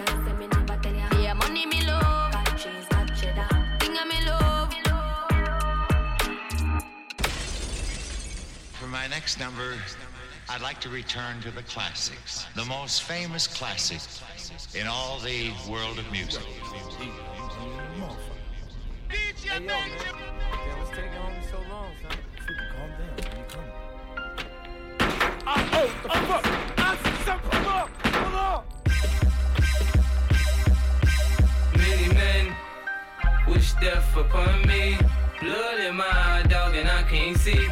Yeah, money me love, thing ya me love. For my next number, I'd like to return to the classics, the most famous classic in all the world of music. Hey, yo, Many men wish death upon me. Blood in my eye, dog, and I can't see.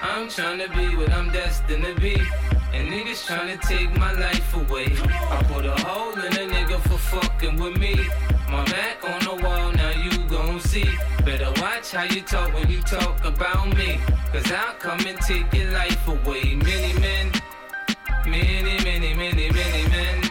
I'm tryna be what I'm destined to be. And niggas take my life away. I put a hole in a nigga for fucking with me. My back on the wall, now you gon' see. Better watch how you talk when you talk about me. Cause I'll come and take your life away. Many men, many, many, many, many men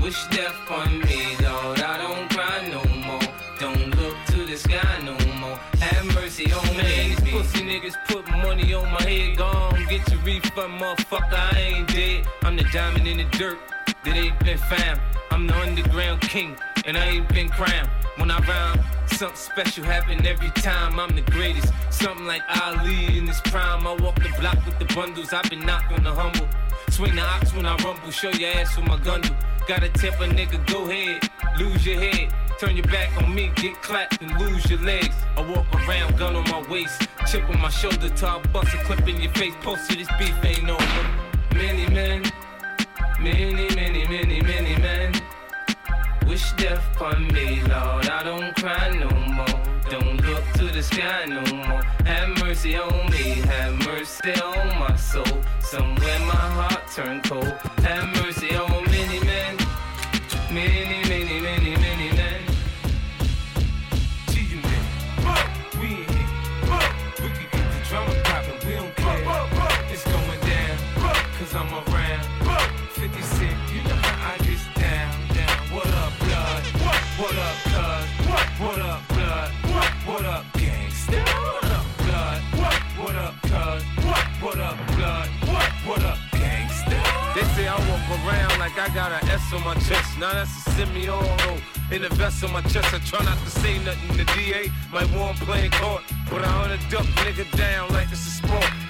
wish death on me, Lord. I don't cry no more. Don't look to the sky no more. Have mercy on me. These pussy niggas put money on my head. Gone, get your refund, motherfucker. I ain't dead. I'm the diamond in the dirt that ain't been found. I'm the underground king, and I ain't been crowned. When I rhyme, something special happen every time. I'm the greatest. Something like Ali in his prime. I walk the block with the bundles. I've been knocked on the humble. Swing the ox when I rumble. Show your ass with my gun do. Gotta tip a nigga, go ahead. Lose your head. Turn your back on me, get clapped and lose your legs. I walk around, gun on my waist, chip on my shoulder, I bust a clip in your face. Posted this beef ain't over. Many men, many, many, many, many men wish death upon me, Lord. I don't cry no more. Don't understand no more. Have mercy on me, have mercy on my soul. Somewhere my heart turned cold. Have mercy on many say I walk around like I got an S on my chest. Now that's a semi-auto. In the vest on my chest, I try not to say nothing. The DA might want playing court, but I wanna duck nigga down like it's a sport.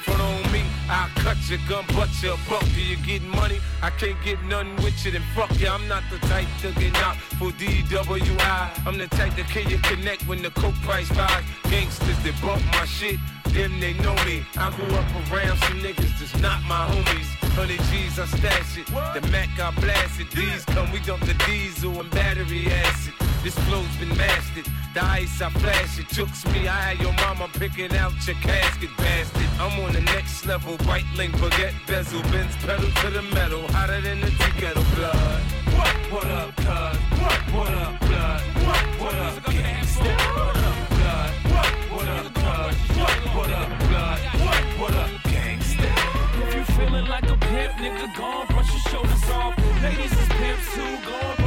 Front on me, I'll cut your gun, butt your buck. Do you getting money? I can't get nothing with you, then fuck you. I'm not the type to get knocked for DWI. I'm the type that can you connect when the coke price rise. Gangsters that bump my shit, them they know me. I grew up around some niggas that's not my homies. Hundred G's, I stash it. The Mac, I blast it. These come, we dump the diesel and battery acid. This flow's been mastered. The ice, I flash it. Jukes me, I had your mama picking out your casket, bastard. I'm on the next level. White link, baguette, bezel, Benz pedal to the metal. Hotter than the tea kettle blood. What, what up, cuz? What, what up, blood? What, what up, gangsta? What up, blood? What, what up, cuz? What, what up, blood? What, what up, gangsta? If you feeling like a pimp, nigga, go on, brush your shoulders off. Ladies is pimps too, go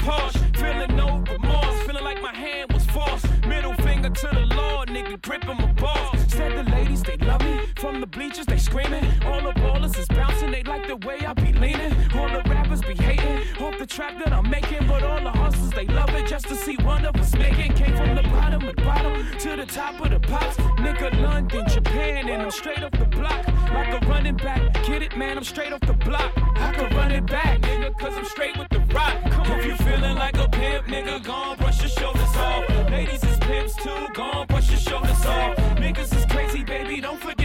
Feeling no remorse, feeling like my hand was forced. Middle finger to the Lord, nigga, gripping my balls. Said the ladies, they love me. From the bleachers, they screaming. All the ballers is bouncing, they like the way I be leaning. All the rappers be hating, off the trap that I'm making. But all the hustlers, they love it just to see one of us making. Came from the bottom of the bottom to the top of the pops. Nigga, London, Japan, and I'm straight off the block. Like a running back. Get it, man, I'm straight off the block. I can run it back, nigga, cause I'm straight with the rock. Come if you feeling like a pimp, nigga, go on, brush your shoulders off. Ladies is pimps too, go on, brush your shoulders off. Niggas is crazy, baby, don't forget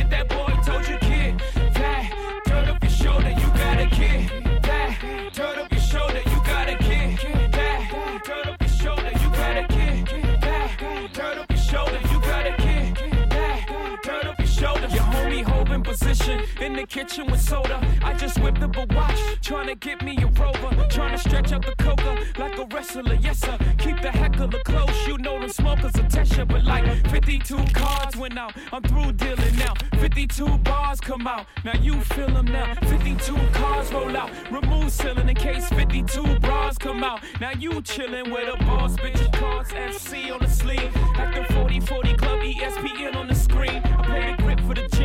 position in the kitchen with soda. I just whipped up a watch, trying to get me a rover. Trying to stretch out the coca like a wrestler, yes sir. Keep the heckler close, you know them smokers attention. But like 52 cards went out, I'm through dealing now. 52 bars come out, now you feel them now. 52 cars roll out, remove ceiling in case 52 bras come out. Now you chillin' with a boss, bitch, cards FC on the sleeve. At the 40 40 Club, ESPN on the screen. I play the grip for the the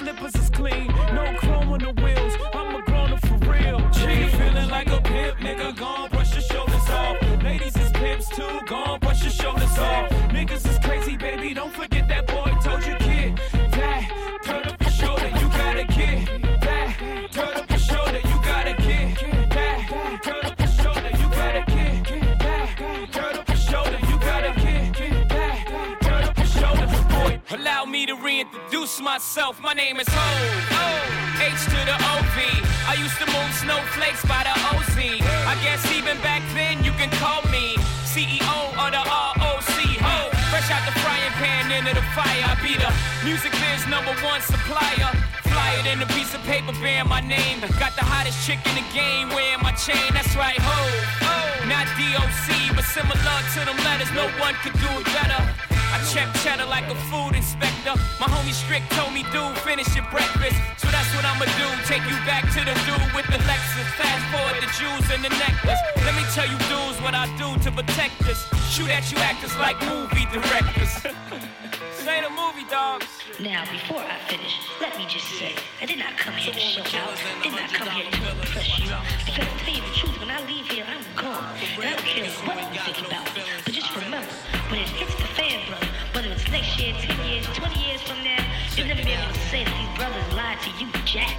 slippers is clean. No chrome on the wheels, I'm a grown up for real. G feeling like a pimp, nigga, gon' brush your shoulders off. Ladies is pimps too, gon' brush your shoulders off. Niggas is reintroduce myself. My name is Hov. H to the OV. I used to move snowflakes by the OZ. I guess even back then you can call me CEO of the ROC. Hov. Fresh out the frying pan into the fire. I be the music biz number one supplier. Fly it in a piece of paper bearing my name. Got the hottest chick in the game wearing my chain. That's right, Hov. Not DOC, but similar to them letters. No one could do it better. I check cheddar like a food inspector. My homie Strick told me, dude, finish your breakfast. So that's what I'ma do. Take you back to the dude with the Lexus. Fast forward the jewels and the necklace. Let me tell you, dudes, what I do to protect us. Shoot at you actors like movie directors. Say the movie, dogs. Now, before I finish, let me just say, I did not come here to show out. Did not come here to impress you. Because to tell you the truth, when I leave here, I'm gone. And I don't care what you think about me. But just remember, when it hits the fan, brother, whether it's next year, 10 years, 20 years from now, you'll never be able to say that these brothers lied to you, Jack.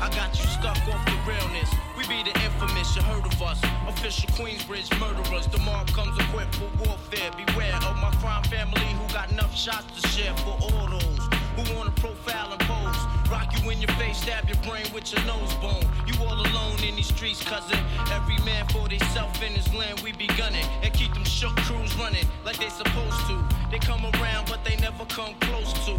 I got you stuck off the realness. We We be the infamous, you heard of us. Official Queensbridge murderers. The mob comes equipped for warfare. Beware of my crime family who got enough shots to share for all those who wanna profile and pose. Rock you in your face, stab your brain with your nose bone. You all alone in these streets, cousin. Every man for theyself in his land, we be gunning. And keep them shook crews running like they supposed to. They come around, but they never come close to.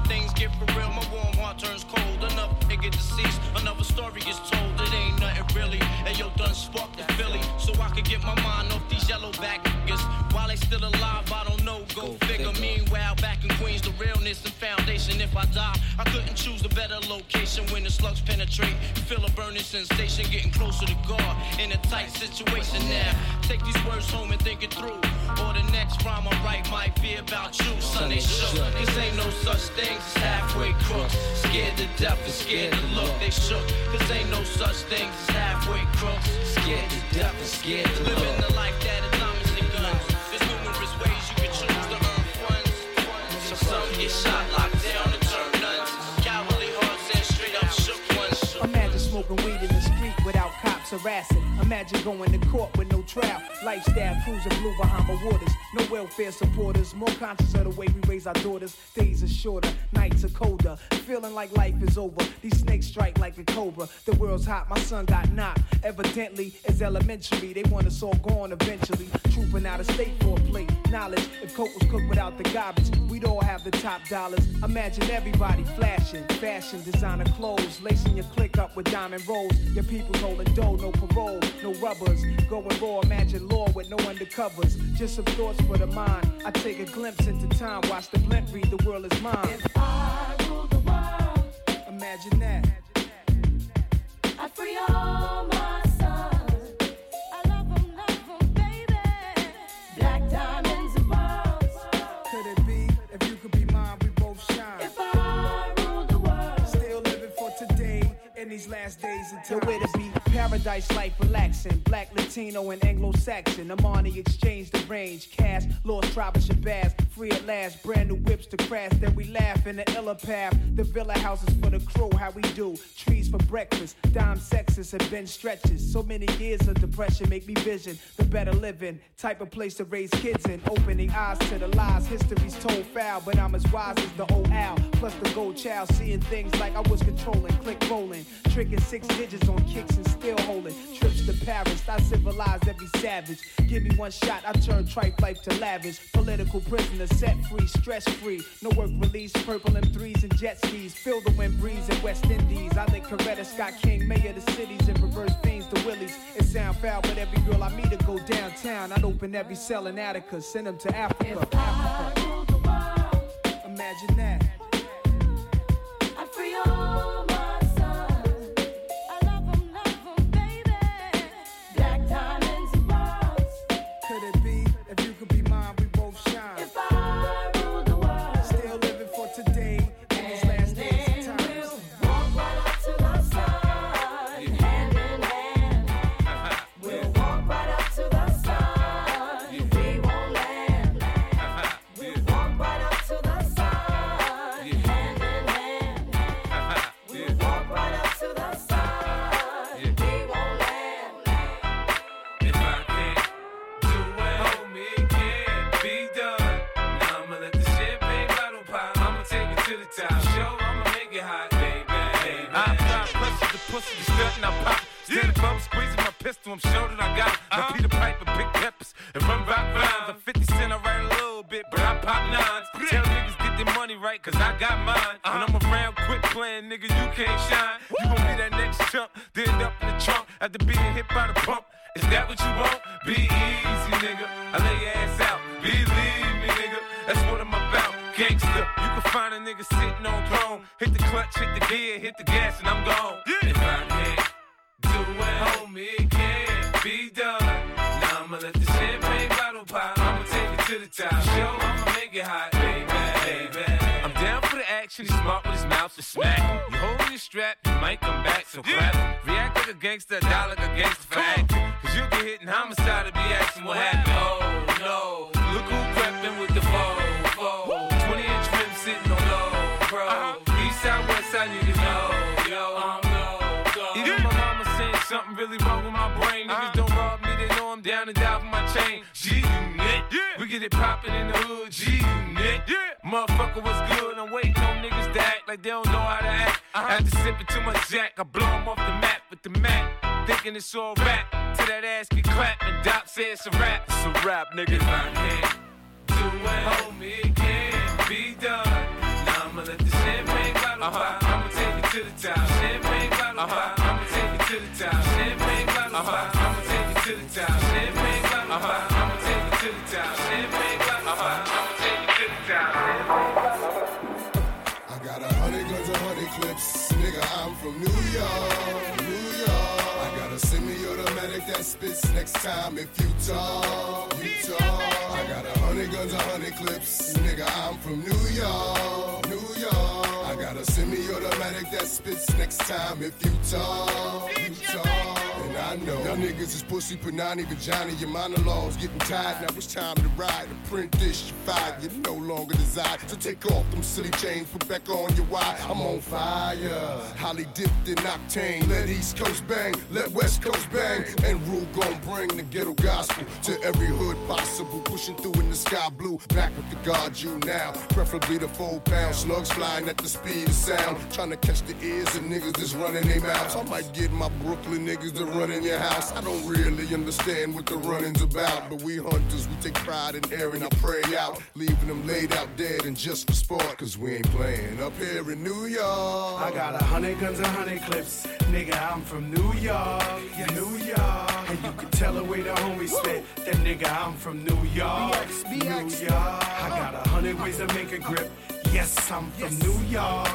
get for real, my warm heart turns cold. Another nigga deceased, another story is told. It ain't nothing really. And yo, done sparked the Philly, so I can get my mind off these yellow back niggas. While they still alive, I don't know. Go, figure. Meanwhile, back in Queens, the realness and foundation. If I die, I couldn't choose a better location when the slugs penetrate. Feel a burning sensation, getting closer to God in a tight situation now. Take these words home and think it through. Or the next rhyme I write might be about you, son. They shook. Cause ain't no such thing as halfway crooks. Scared to death and scared to look. They shook. Cause ain't no such thing as halfway crooks. Scared to death and scared to look. Living the life that is diamonds and guns. There's numerous ways you can choose to earn funds. So some get shot, locked down, and turn nuns. Cowardly hearts and straight up shook ones. Imagine smoking weed in the street without cops harassing. Imagine going to court with no trial. Lifestyle cruising blue Bahama waters. No welfare supporters. More conscious of the way we raise our daughters. Days are shorter, nights are colder. Feeling like life is over. These snakes strike like a cobra. The world's hot, my son got knocked. Evidently, it's elementary. They want us all gone eventually. Trooping out of state for a plate. Knowledge, if coke was cooked without the garbage, we'd all have the top dollars. Imagine everybody flashing. Fashion, designer clothes. Lacing your click up with diamond rolls. Your people's holding dough, no parole, no rubbers. Going raw, imagine law with no undercovers. Just some thoughts for the mind. I take a glimpse into time, watch the blimp read, the world is mine. If I rule the world, imagine that. I free all my sons. I love 'em, love 'em, baby. Black diamonds and pearls. Could it be if you could be mine, we both shine? If I rule the world, Still living for today in these last days until where to be. Paradise life relaxing. Black, Latino, and Anglo Saxon. Armani Exchange the range. Cash, lost of Shabazz. Free at last. Brand new whips to crash. Then we laugh in the iller path. The villa houses for the crew. How we do. Trees for breakfast. Dime sexes have been stretches. So many years of depression make me vision the better living. Type of place to raise kids in. Opening eyes to the lies. History's told foul. But I'm as wise as the old owl. Plus the gold child. Seeing things like I was controlling. Click rolling. Tricking six digits on kicks and still holding. Trips to Paris, I civilized every savage. Give me one shot, I turn tripe life to lavish. Political prisoner, set free, stress free. No work release, purple M3s and jet skis. Feel the wind breeze in West Indies. I think Coretta Scott King, mayor of the cities, and reverse fiends to Willies. It sound foul, but every girl I meet I go downtown. I'd open every cell in Attica, send them to Africa. Africa. Imagine that. I free all to smack. You hold your strap, you might come back. So clap. React like a gangster, die like a gangster for acting. Cause you'll get hit in homicide to be asking what happened. Oh no, look who crept in with the foe. foe. 20 inch rim sitting on low, bro. Uh-huh. East side, west side, niggas know. Yo, uh-huh. I'm no Even my mama saying something really wrong with my brain. Niggas uh-huh. don't rob me, they know I'm down and down for my chain. G unit, we get it poppin' in the hood. G unit, motherfucker, what's good? I'm waiting on niggas to act like they don't know how to act. After sipping too much jack, I blow 'em off the map with the Mac. Thinking it's all rap, till that ass get clapped and Doc says it's a rap. It's a rap, nigga. If I can't do it, homie, it can't be done. Now I'ma let the champagne bottle uh-huh. pop. I'ma take it to the top. Champagne bottle uh-huh. pop. I'ma take it to the top. Champagne bottle uh-huh. pop. I'ma take it to the top. Champagne bottle pop. I'ma take it to the top. Champagne spits next time if you talk, you talk. I got a hundred guns, a hundred clips. Nigga, I'm from New York, New York. I got a semi-automatic that spits next time if you talk, you talk. I know y'all niggas is pussy, panani, vagina. Your monologues getting tired. Now it's time to ride. Print this, you fired. You no longer desire. So take off them silly chains, put back on your wire. I'm on fire. Holly dipped in octane. Let East Coast bang, let West Coast bang. And rule gon' bring the ghetto gospel to every hood possible. Pushing through in the sky blue. Back with the guard you now. Preferably the four pound slugs flying at the speed of sound. Trying to catch the ears of niggas that's running their mouths. I might get my Brooklyn niggas to run in your house. I don't really understand what the running's about. But we hunters, we take pride in airing our prey out. Leaving them laid out dead and just for sport. Cause we ain't playing up here in New York. I got a hundred guns, and hundred clips. Nigga, I'm from New York, New York. And you can tell the way the homies spit. That nigga, I'm from New York, New York. I got a hundred ways to make a grip. Yes, I'm from New York,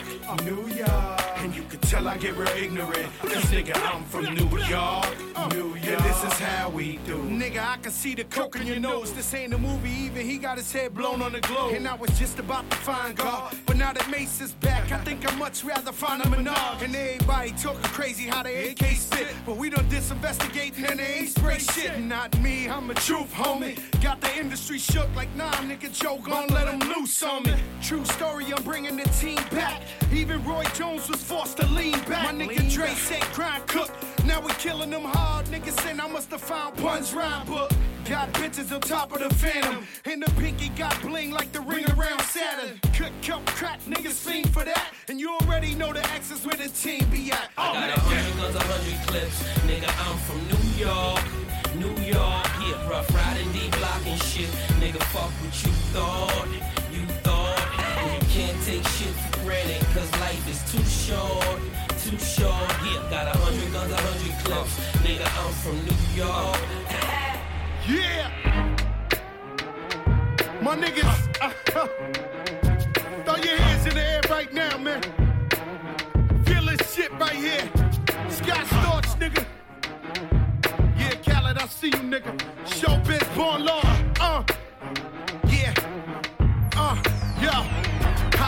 New York. And you can tell I get real ignorant. Cause nigga, I'm from New York, New York. And this is how we do. Nigga, I can see the coke in your nose. This ain't a movie, even he got his head blown on the globe. And I was just about to find God. But now that Mase is back, I think I'd much rather find a Menard. And everybody talking crazy how they AK spit. But we done disinvestigating and they ain't spray shit. Not me, I'm a truth, homie. Got the industry shook like nah, nigga, Joe gon' let him loose on me. True story, I'm bringing the team back. Even Roy Jones was forced to lean back. My nigga Dre said grind cook. Now we killing them hard. Niggas saying I must have found Pun's rhyme book. Got bitches on top of the phantom. And the pinky got bling like the ring around Saturn. Cook, cut, crack, niggas fiend for that. And you already know the X's where the team be at. I got a oh, hundred guns, a hundred clips. Nigga, I'm from New York. New York, yeah, rough riding, D block and shit. Nigga, fuck what. You thought. Nigga, I'm from New York. Yeah! My niggas, uh, throw your hands in the air right now, man. Feel this shit right here. Scott Storch, nigga. Yeah, Khaled, I see you, nigga. Showbiz, born law. Uh,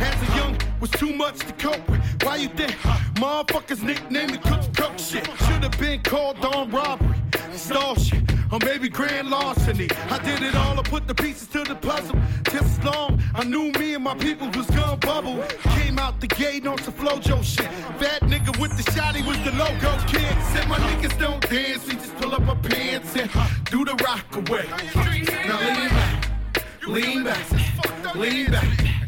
As a young, was too much to cope with. Why you think motherfuckers nicknamed me Cook Cook shit? Should've been called on robbery, stall shit, or maybe grand larceny. I did it all, I put the pieces to the puzzle. Just as long, I knew me and my people was gonna bubble. Came out the gate on some flojo shit. Fat nigga with the shotty was the logo kid. Said my niggas don't dance, we just pull up our pants and do the rock away. Now lean back, lean back, lean back. Lean back,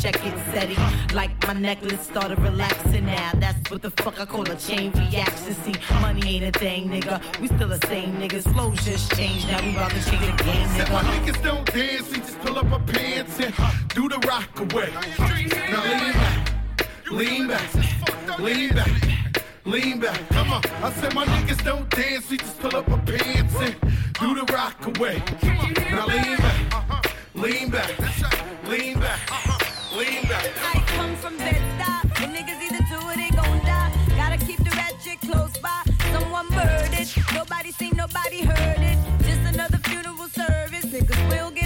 check it steady. Like my necklace started relaxing now. That's what the fuck I call a chain reaction. See, money ain't a thing, nigga. We still the same niggas. Flow just changed, now we about to change the game, nigga. Said my niggas don't dance, we just pull up our pants and do the rock away. Now lean back, lean back, lean back lean back. Come on. I said my niggas don't dance, we just pull up our pants and do the rock away. Now lean back, lean back, lean back lean back. I come from bed stop. niggas either do or they gon' die. Gotta keep the ratchet close by. Someone murdered. Nobody seen, nobody heard it. Just another funeral service. Niggas will get.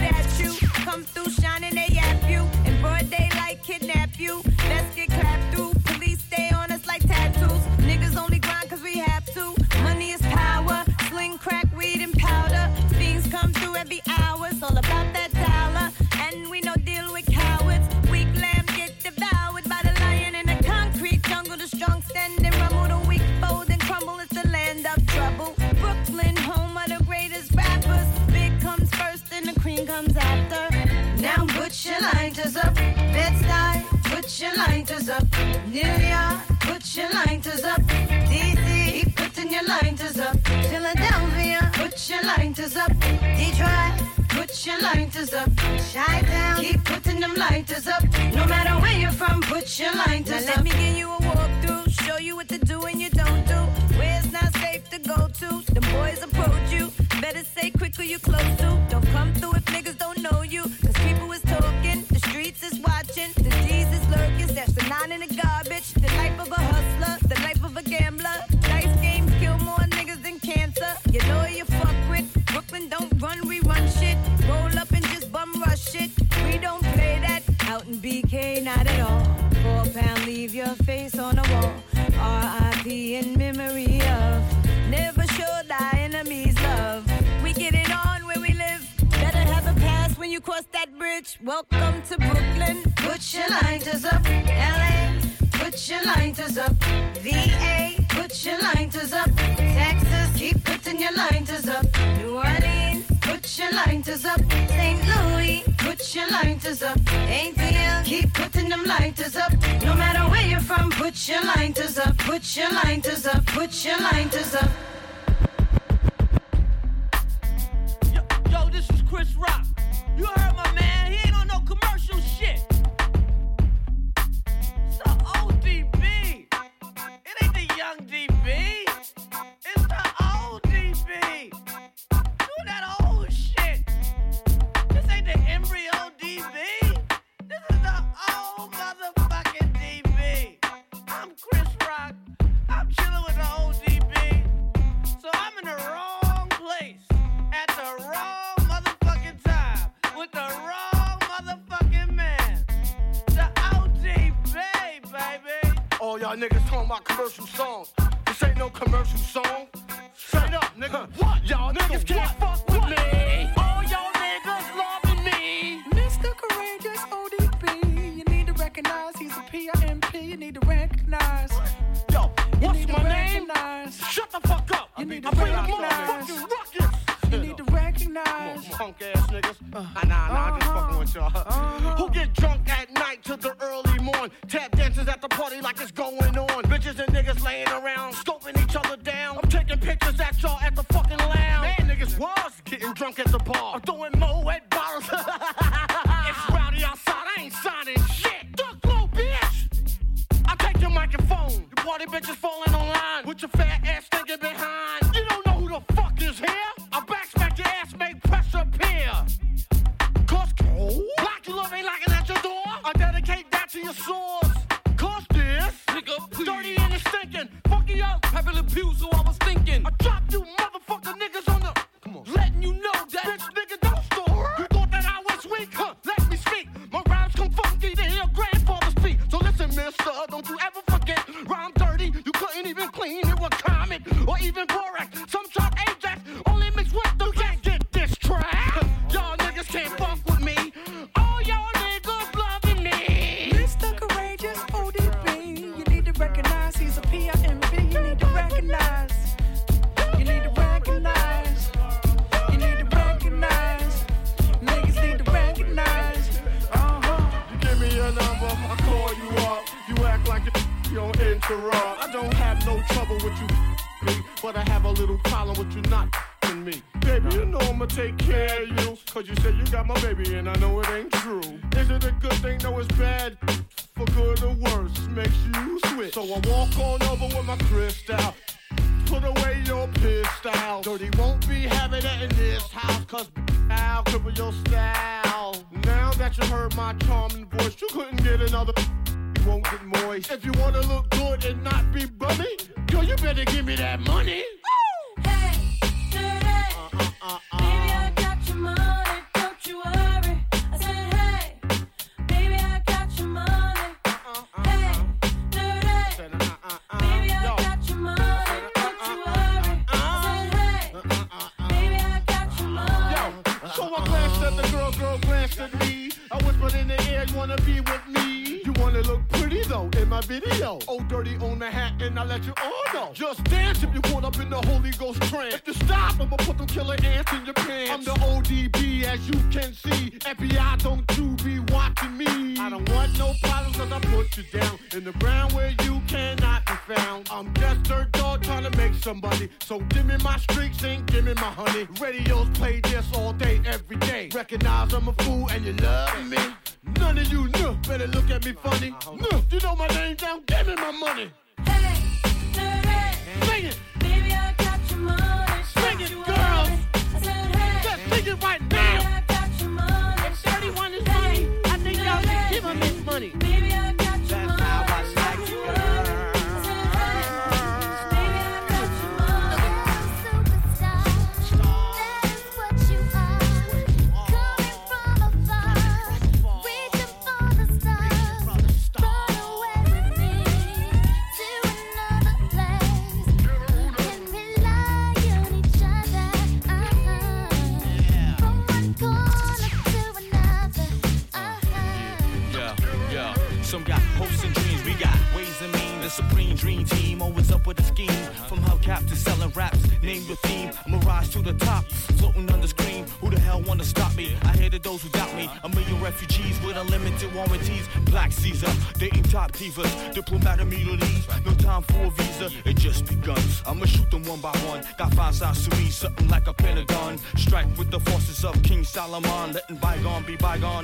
money. Baby,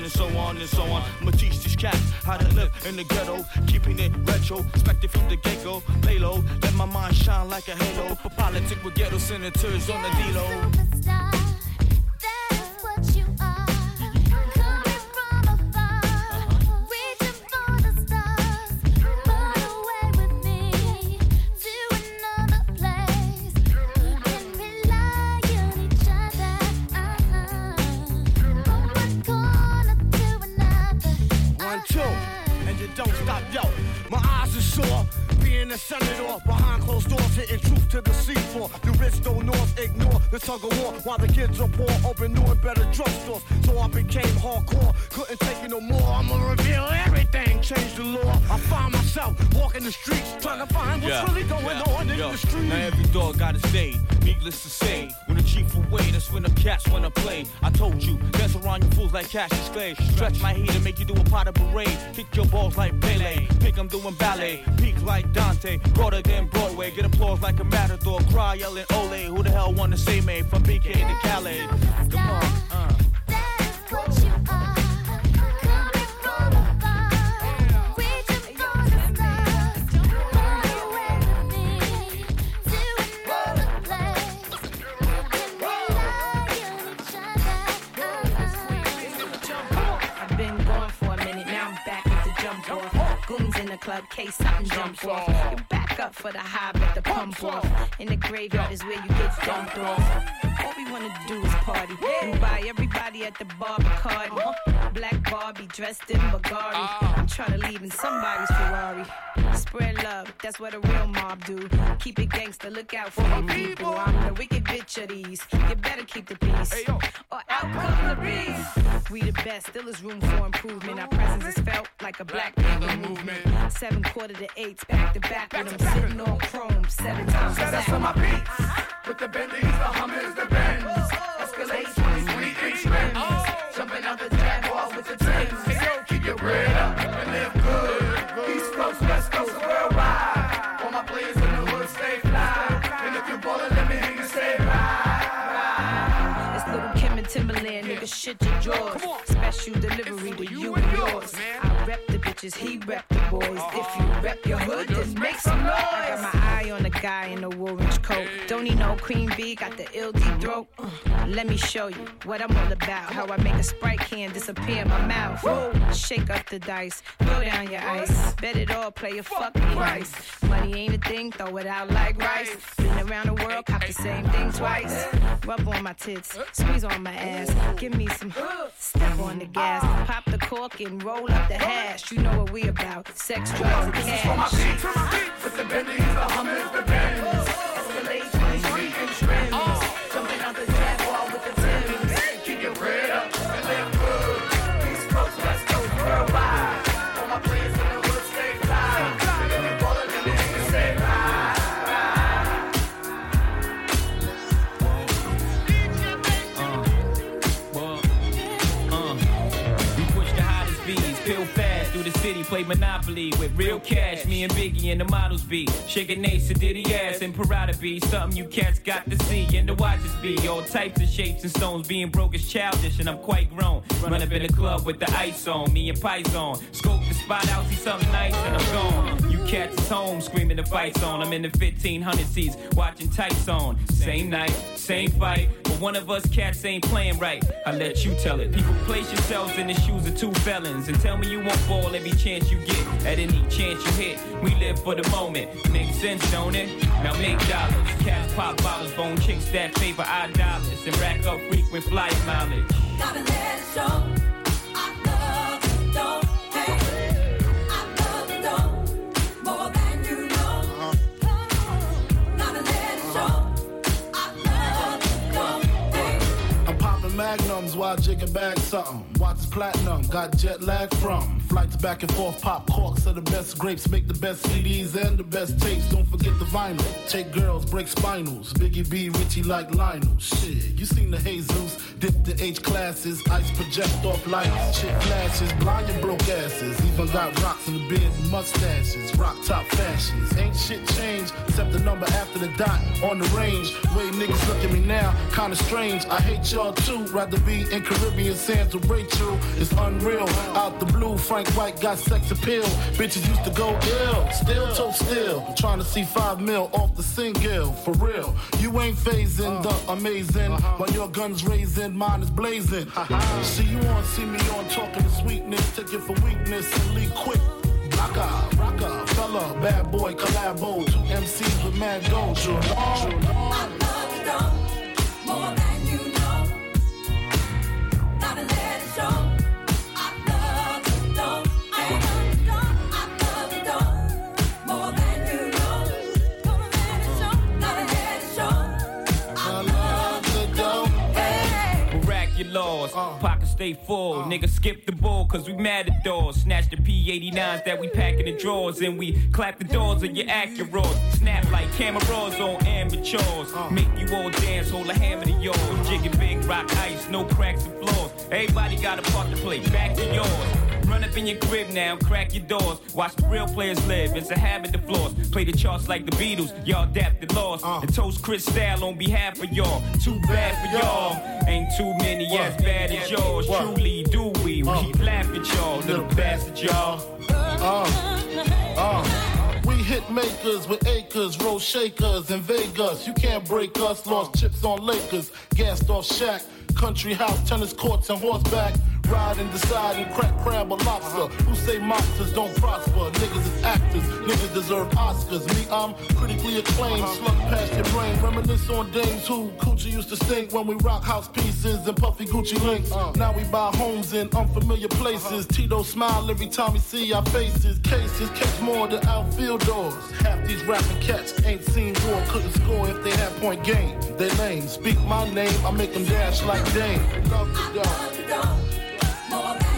and so on and so on. I'ma teach these cats how to live in the ghetto, keeping it retro, expected from the get go. payload let my mind shine like a halo. For politics with ghetto senators on the D-low. Cash is clay. Stretch my heat and make you do a pot of parade. Kick your balls like Pele. Pick them doing ballet. Peak like Dante. Broader than Broadway. Get applause like a matador. Cry yelling Ole. Who the hell wanna see me? From Big presence is felt like a black power movement. Seven quarter to eights, back to back, back and I'm sitting on chrome seven times. Set us on my beats uh-huh. with the Bentleys, the Hummers, the Benz, Escalades, 2023 Benz, oh. jumping out the Jaguars with the Benz. Hey yo, keep your bread up and live good. East Coast, West Coast, world. Bitches, he rep the boys. If you rep your hood, queen bee, got the ill deep throat. Uh, let me show you what I'm all about. How I make a sprite can disappear in my mouth. Whoa. Shake up the dice, throw down your ice. Bet it all, play a fucking price. Money ain't a thing, throw it out like rice. Been around the world, cop the same thing twice. Rub on my tits, squeeze on my ass. Give me some, step on the gas. Pop the cork and roll up the hash. You know what we about, sex, drugs, and This is for my beat, for my beat. With the Bentleys, the Hummers, the Benz. Play Monopoly with real cash. Me and Biggie and the models be shaking Nate, Diddy ass and Prada be something you cats got to see and the watch us be. All types of shapes and stones, being broke is childish and I'm quite grown. Run up in the club with the ice on, me and Pies on. Scope the spot out, see something nice and I'm gone. You cats is home screaming the fights on. I'm in the 1500 seats watching tights on. Same night, same fight, but one of us cats ain't playing right. I let you tell it. People place yourselves in the shoes of two felons and tell me you won't fall every chance you get. At any chance you hit, we live for the moment. Makes sense, don't it? Now make dollars. Cats pop bottles, bone chicks that favor our dollars and rack up frequent flight mileage. Gotta let it show. Magnums while jigging back something. Watch platinum, got jet lag from. Flights back and forth, pop corks are the best grapes, make the best CDs and the best tapes. Don't forget the vinyl. Take girls, break spinals. Biggie B, Richie like Lionel. Shit, you seen the Jesus, dip the H classes, ice project off lights, shit flashes, blind and broke asses. Even got rocks in the beard and mustaches, rock top fashions. Ain't shit changed except the number after the dot on the range. Way niggas look at me now, kinda strange. I hate y'all too. Rather be in Caribbean sands with Rachel. It's unreal. Out the blue, Frank White got sex appeal. Bitches used to go ill, still toe still. Trying to see five mil off the single, for real. You ain't phasing the amazing. Uh-huh. While your guns raising, mine is blazing. see you on, see me on, talking to sweetness. Take it for weakness and leave quick. Rocka, rocka, fella, bad boy, collabo. Two MCs with mad dough. Sure, More Miraculous, uh. pockets stay full. Uh. Nigga skip the bull, cause we mad at doors. Snatch the P89s that we pack in the drawers, and we clap the doors of your Acuras. Snap like cameras on amateurs. Uh. Make you all dance, hold a hammer to yours. Jigging big rock ice, no cracks and flaws. Everybody got a part to play, back to yours. Run up in your crib now, crack your doors. Watch the real players live. It's a habit to floss. Play the charts like the Beatles. Y'all adapted lost. Uh. And toast Cristal on behalf of y'all. Too bad for y'all. Ain't too many as bad as yours. Truly do we. We uh. laugh at y'all, little bastard y'all. Uh. uh, we hit makers with acres, roll shakers in Vegas. You can't break us. Lost chips on Lakers, gassed off Shaq. Country house, tennis courts, and horseback. Ride and decide and crack crab or lobster. Uh-huh. Who say monsters don't prosper? Niggas is actors, niggas deserve Oscars. Me, I'm critically acclaimed, uh-huh. slug past your brain. Reminisce on dames who coochie used to stink when we rock house pieces and puffy Gucci links. Uh-huh. Now we buy homes in unfamiliar places. Tito smile every time we see our faces. Cases catch more than outfield doors. Half these rapping cats ain't seen war, couldn't score if they had point game. They lame. Speak my name, I make them dash like Dame. Love the dog. More